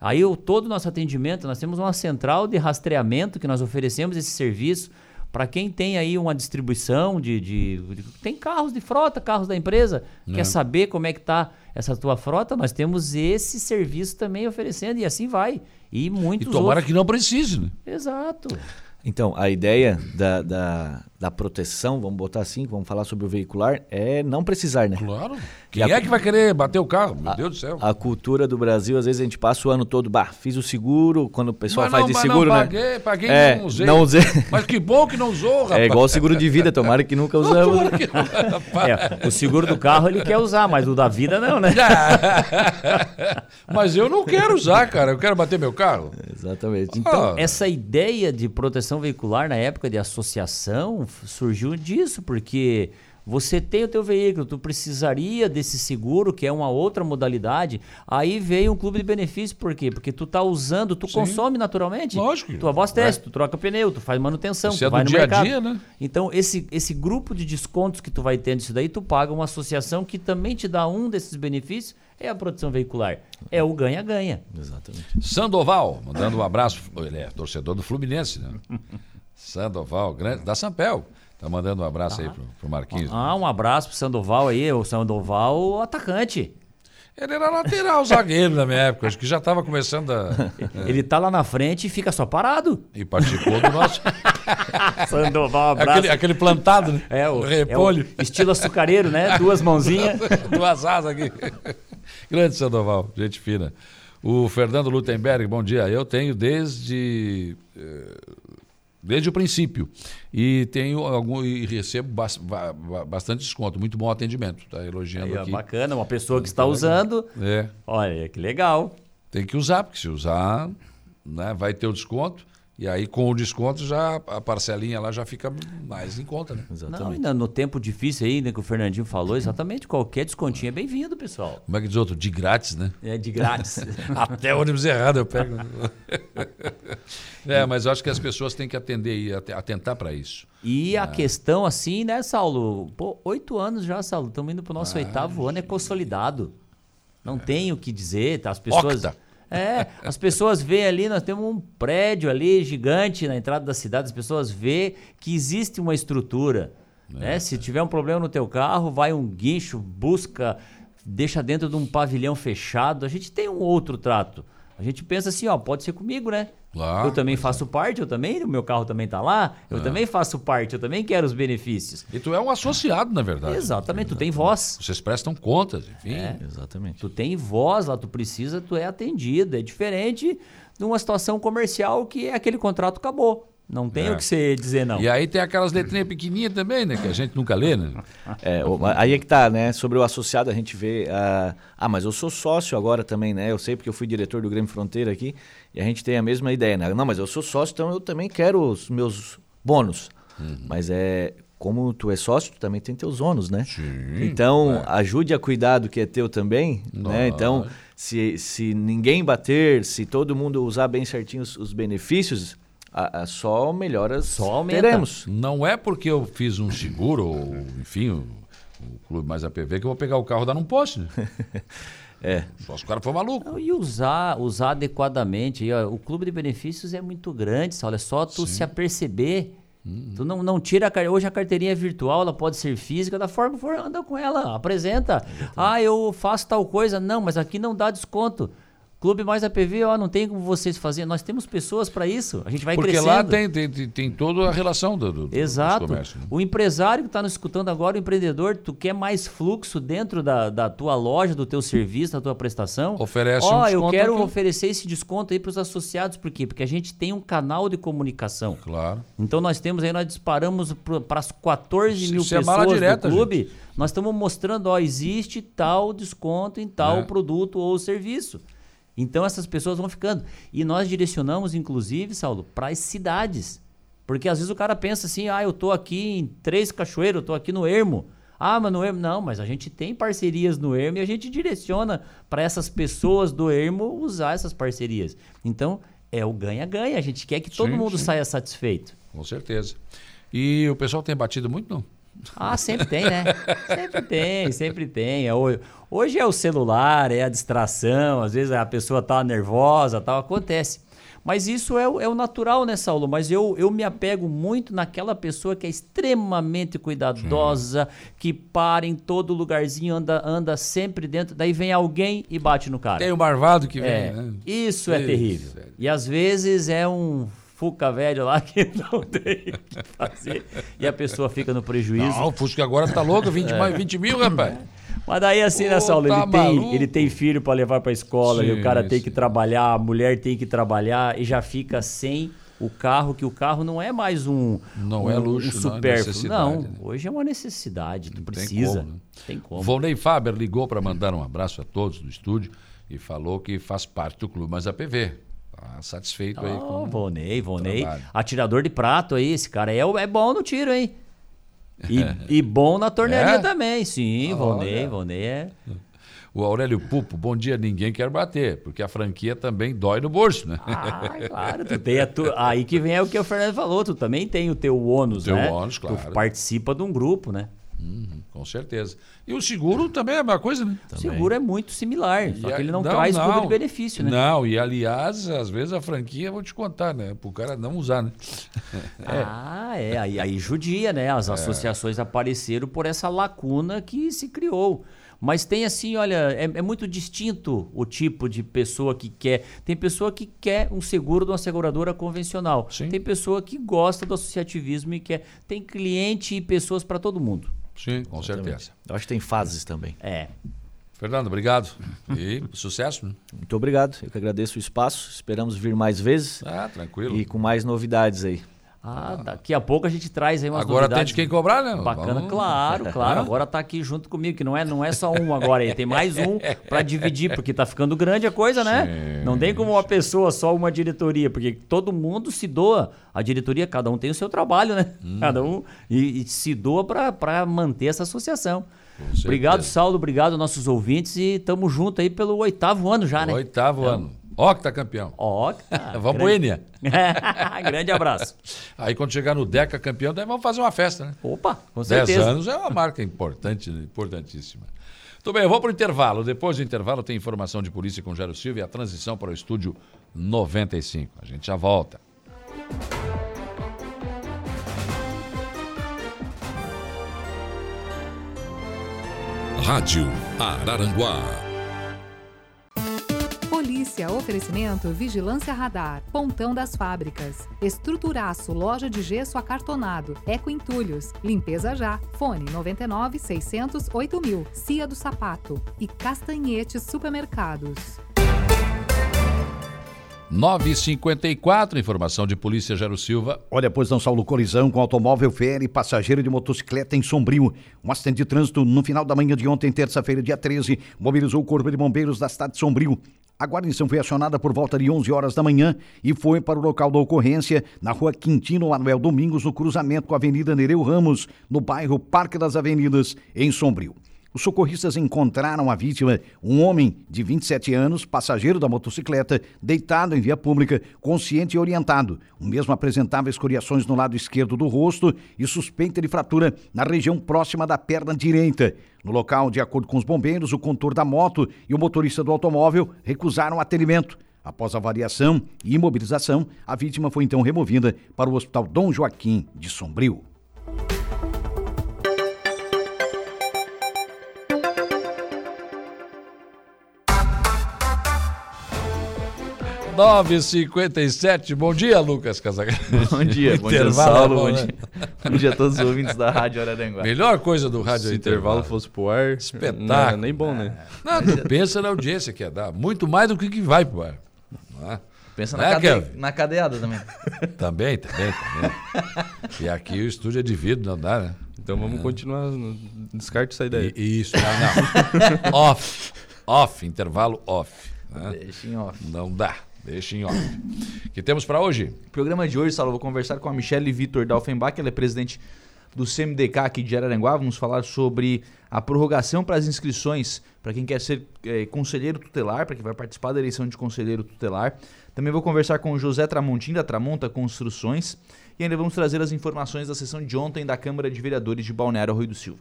Aí o todo o nosso atendimento, nós temos uma central de rastreamento que nós oferecemos esse serviço para quem tem aí uma distribuição de, de- de- tem carros de frota, carros da empresa, É. quer saber como é que tá essa tua frota, nós temos esse serviço também oferecendo e assim vai. E E muitos tomara outros. que não precise, né? Exato. Então, a ideia da, da, da proteção, vamos botar assim, vamos falar sobre o veicular, é não precisar, né? Claro. Quem a- é que vai querer bater o carro? Meu Deus do céu. A cultura do Brasil, às vezes a gente passa o ano todo, bah, fiz o seguro, quando o pessoal Mas faz não, de seguro, não né? paguei, é, não usei. não usei. Mas que bom que não usou, rapaz. É igual o seguro de vida, tomara que nunca usamos. né? É, o seguro do carro ele quer usar, mas o da vida não, né? Mas eu não quero usar, cara. Eu quero bater meu carro. Exatamente. Então, Essa ideia de proteção veicular na época de associação surgiu disso, porque você tem o teu veículo, tu precisaria desse seguro, que é uma outra modalidade. Aí veio um clube de benefícios, por quê? Porque tu tá usando, tu consome naturalmente. Lógico. Tu abastece, É. tu troca pneu, tu faz manutenção, Isso tu é do vai no dia a mercado. dia, né? Então, esse, esse grupo de descontos que tu vai tendo isso daí, tu paga uma associação que também te dá um desses benefícios, é a produção veicular. É o ganha-ganha. Exatamente. Sandoval, mandando um abraço. Ele é torcedor do Fluminense, né? Sandoval, grande, da Sampel. Tá mandando um abraço aí pro, pro Marquinhos. Ah, um abraço pro Sandoval aí, o Sandoval, o atacante. Ele era lateral, zagueiro na minha época. Acho que já estava começando a. Ele tá lá na frente e fica só parado. E participou do nosso. Sandoval, abraço. aquele, aquele plantado, né? É o, repolho. é o estilo açucareiro, né? Duas mãozinhas. Duas asas aqui. Grande Sandoval, gente fina. O Fernando Lutemberg, bom dia. Eu tenho desde. Desde o princípio. E tenho algum. E recebo bas- ba- ba- bastante desconto. Muito bom atendimento. Tá elogiando Aí, ó, aqui. bacana, uma pessoa que está usando. É. Olha, que legal. Tem que usar, porque se usar, né, vai ter o desconto. E aí, com o desconto, já a parcelinha lá já fica mais em conta, né? Não, ainda no tempo difícil aí, né, que o Fernandinho falou, exatamente, qualquer descontinho é bem-vindo, pessoal. Como é que diz outro? De grátis, né? É de grátis. Até ônibus errado eu pego. é, mas eu acho que as pessoas têm que atender e at- atentar para isso. E a questão assim, né, Saulo? Pô, oito anos já, Saulo. Estamos indo pro nosso oitavo ano, é consolidado. Não tem o que dizer, tá? As pessoas. Octa. É, as pessoas veem ali, nós temos um prédio ali gigante na entrada da cidade, as pessoas veem que existe uma estrutura. Né? Se tiver um problema no teu carro, vai um guincho, busca, deixa dentro de um pavilhão fechado. A gente tem um outro trato. A gente pensa assim, ó, pode ser comigo, né? Claro, eu também faço parte, eu também, o meu carro também tá lá, eu É. também faço parte, eu também quero os benefícios. E tu é um associado, na verdade. Exatamente, tu tem voz. Vocês prestam contas, enfim. É. Exatamente. Tu tem voz lá, tu precisa, tu é atendido. É diferente de uma situação comercial que é aquele contrato acabou. Não tem É. o que você dizer não. E aí tem aquelas letrinhas pequenininhas também, né? Que a gente nunca lê, né? É, aí é que tá, né? Sobre o associado, a gente vê. ah, ah, mas eu sou sócio agora também, né? Eu sei porque eu fui diretor do Grêmio Fronteira aqui. E a gente tem a mesma ideia, né? Não, mas eu sou sócio, então eu também quero os meus bônus. Mas é. Como tu é sócio, tu também tem teus ônus, né? então, ajude a cuidar do que é teu também, né? Então, se, se ninguém bater, se todo mundo usar bem certinho os, os benefícios, a, a só melhoras Só aumenta. teremos. Não é porque eu fiz um seguro, ou enfim, o, o Clube Mais APV, que eu vou pegar o carro e dar num poste, né? É. Só se o cara for maluco. Não, E usar, usar adequadamente. E, ó, o clube de benefícios é muito grande, Saulo. É só tu se aperceber. Tu não, não tira a Hoje a carteirinha é virtual, ela pode ser física, da forma que for, anda com ela, apresenta. Ah, eu faço tal coisa. Não, mas aqui não dá desconto. Clube mais APV, ó, não tem como vocês fazer. Nós temos pessoas para isso. A gente vai Porque crescendo. lá tem, tem, tem- toda a relação do, do, Exato. dos comércios. né? O empresário que está nos escutando agora, o empreendedor, tu quer mais fluxo dentro da, da tua loja, do teu serviço, da tua prestação? Oferece Ó, um eu desconto quero aqui. oferecer esse desconto aí para os associados. Por quê? Porque a gente tem um canal de comunicação. Claro. Então nós temos aí, nós disparamos para as 14 mil Isso é pessoas direta, do clube. Nós estamos mostrando, ó, existe tal desconto em tal É. produto ou serviço. Então essas pessoas vão ficando. E nós direcionamos, inclusive, Saulo, para as cidades. Porque às vezes o cara pensa assim, ah, eu tô aqui em Três Cachoeiras, eu tô aqui no Ermo. Ah, mas no Ermo. Não, mas a gente tem parcerias no Ermo e a gente direciona para essas pessoas do Ermo usar essas parcerias. Então, é o ganha-ganha. A gente quer que todo Sim, mundo sim. saia satisfeito. Com certeza. E o pessoal tem batido muito, não? Ah, sempre tem, né? Sempre tem, sempre tem. É Hoje é o celular, é a distração, às vezes a pessoa tá nervosa, tal, acontece. Mas isso é, o- é o natural, né, Saulo? Mas eu, eu me apego muito naquela pessoa que é extremamente cuidadosa, que para em todo lugarzinho, anda, anda sempre dentro, daí vem alguém e bate no cara. Tem o Marvado que vem, É, né? Isso é Isso, terrível. é. E às vezes é um fuca velho lá que não tem o que fazer e a pessoa fica no prejuízo. Não, o Fusca agora tá louco, 20, É. mais 20 mil, rapaz. Mas daí assim, né, Saulo? tá ele, tem, maluco? ele tem filho pra levar pra escola, e Sim, o cara tem sim. que trabalhar, a mulher tem que trabalhar e já fica sem o carro, que o carro não é mais um, Não um, é luxo, um não é supérfluo. Não, né? hoje é uma necessidade, tu Tem precisa. como, né? Tem como. Volney Faber ligou para mandar um abraço a todos do estúdio e falou que faz parte do clube mais APV. Tá satisfeito aí Oh, com Volney, Volney. trabalho. Atirador de prato aí, esse cara é, é bom no tiro, hein? E, e bom na tornearia É? também, sim, Olha. Volney, Volney é. O Aurélio Pupo, bom dia, ninguém quer bater, porque a franquia também dói no bolso, né? Ah, claro, tu tem a tu- aí que vem é o que o Fernando falou, tu também tem o teu ônus, Teu né? ônus, claro. Tu participa de um grupo, né? Uhum, com certeza. E o seguro também é a mesma coisa, né? O seguro é muito similar, só E a- que ele não, traz cubo de benefício, né? Não, e aliás, às vezes a franquia, vou te contar, né? Pro cara não usar, né? Ah, é. Aí, aí judia, né? As associações apareceram por essa lacuna que se criou. Mas tem assim, olha, é, é muito distinto o tipo de pessoa que quer. Tem pessoa que quer um seguro de uma seguradora convencional. Tem pessoa que gosta do associativismo e quer. Tem cliente e pessoas para todo mundo. Sim, com certeza. Eu acho que tem fases também. É. Fernando, obrigado. E sucesso, né? Muito obrigado. Eu que agradeço o espaço. Esperamos vir mais vezes. Ah, tranquilo. E com mais novidades aí. Ah, daqui a pouco a gente traz aí umas Agora tem novidades. de quem cobrar, né? Bacana, Vamos- claro, claro. Agora tá aqui junto comigo, que não é, não é só um agora aí, tem mais um para dividir, porque tá ficando grande a coisa, né? Não tem como uma pessoa só uma diretoria, porque todo mundo se doa. A diretoria, cada um tem o seu trabalho, né? Hum. Cada um e, e se doa para manter essa associação. Obrigado, Saulo, obrigado nossos ouvintes e tamo junto aí pelo oitavo ano já, né? Oitavo Então, ano. Ó que tá campeão. Tá. Vamos pro grande- Enia. grande abraço. Aí quando chegar no Deca campeão, daí vamos fazer uma festa, né? Opa, com Dez certeza. anos é uma marca importante, importantíssima. Tudo bem, eu vou para o intervalo. Depois do intervalo tem informação de polícia com Jairo Silva e a transição para o estúdio 95. A gente já volta. Rádio Araranguá. Polícia, oferecimento, vigilância radar, pontão das fábricas, estruturaço, loja de gesso acartonado, eco entulhos, limpeza já, fone 99 600 8000, Cia do Sapato e Castanhetes Supermercados. 954, informação de polícia Gero Silva. Olha, pois não Saulo colisão com automóvel fere passageiro de motocicleta em Sombrio. Um acidente de trânsito no final da manhã de ontem, terça-feira, dia 13, mobilizou o Corpo de Bombeiros da cidade de Sombrio. A guarnição foi acionada por volta de 11 horas da manhã e foi para o local da ocorrência, na rua Quintino Manuel Domingos, no cruzamento com a Avenida Nereu Ramos, no bairro Parque das Avenidas, em Sombrio. Os socorristas encontraram a vítima, um homem de 27 anos, passageiro da motocicleta, deitado em via pública, consciente e orientado. O mesmo apresentava escoriações no lado esquerdo do rosto e suspeita de fratura na região próxima da perna direita. No local, de acordo com os bombeiros, o condutor da moto e o motorista do automóvel recusaram atendimento. Após avaliação e imobilização, a vítima foi então removida para o Hospital Dom Joaquim de Sombrio. 9h57. Bom dia, Lucas Casagrande. Bom dia, bom dia, Saulo. Bom, dia. bom dia a todos os ouvintes da Rádio Araranguá. Melhor coisa do rádio Se o intervalo fosse pro ar, espetáculo. Não é nem bom, né? Não, tu pensa na audiência que ia dar. Muito mais do que que vai pro ar. É? Pensa na, é, cade... na cadeada também. também, também, também. e aqui o estúdio é de vidro, não dá, né? Então vamos é. continuar. Descarte essa ideia. E, isso, não, não. off. Off, intervalo off. Né? Deixa em off. Não dá. Deixa em off. que temos para hoje? Programa de hoje, Saulo, vou conversar com a Michelle Vitor Dalfenbach, ela é presidente do CMDK aqui de Araranguá. Vamos falar sobre a prorrogação para as inscrições para quem quer ser é, conselheiro tutelar, para quem vai participar da eleição de conselheiro tutelar. Também vou conversar com o José Tramontim, da Tramonta Construções. E ainda vamos trazer as informações da sessão de ontem da Câmara de Vereadores de Balneário Rui do Silva.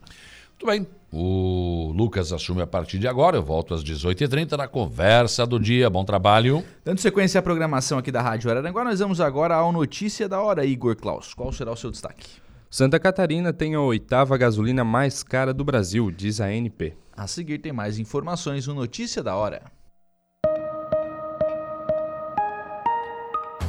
Muito bem. O Lucas assume a partir de agora. Eu volto às 18h30 na conversa do dia. Bom trabalho. Dando sequência à programação aqui da Rádio Araranguá, nós vamos agora ao Notícia da Hora, Igor Klaus. Qual será o seu destaque? Santa Catarina tem a oitava gasolina mais cara do Brasil, diz a ANP. A seguir tem mais informações no Notícia da Hora.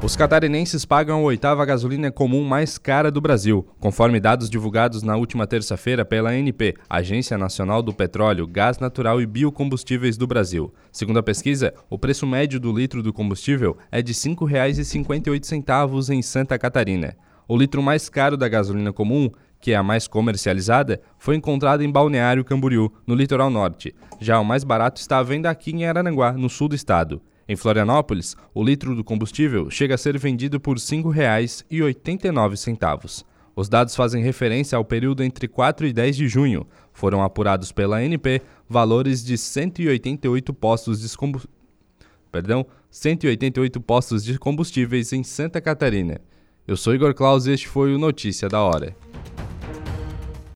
Os catarinenses pagam a oitava gasolina comum mais cara do Brasil, conforme dados divulgados na última terça-feira pela ANP, Agência Nacional do Petróleo, Gás Natural e Biocombustíveis do Brasil. Segundo a pesquisa, o preço médio do litro do combustível é de R$ 5,58 em Santa Catarina. O litro mais caro da gasolina comum, que é a mais comercializada, foi encontrado em Balneário Camboriú, no litoral norte. Já o mais barato está à venda aqui em Araranguá, no sul do estado. Em Florianópolis, o litro do combustível chega a ser vendido por R$ 5,89. Os dados fazem referência ao período entre 4 e 10 de junho. Foram apurados pela ANP valores de 188 postos de Perdão, 188 postos de combustíveis em Santa Catarina. Eu sou Igor Claus e este foi o Notícia da Hora.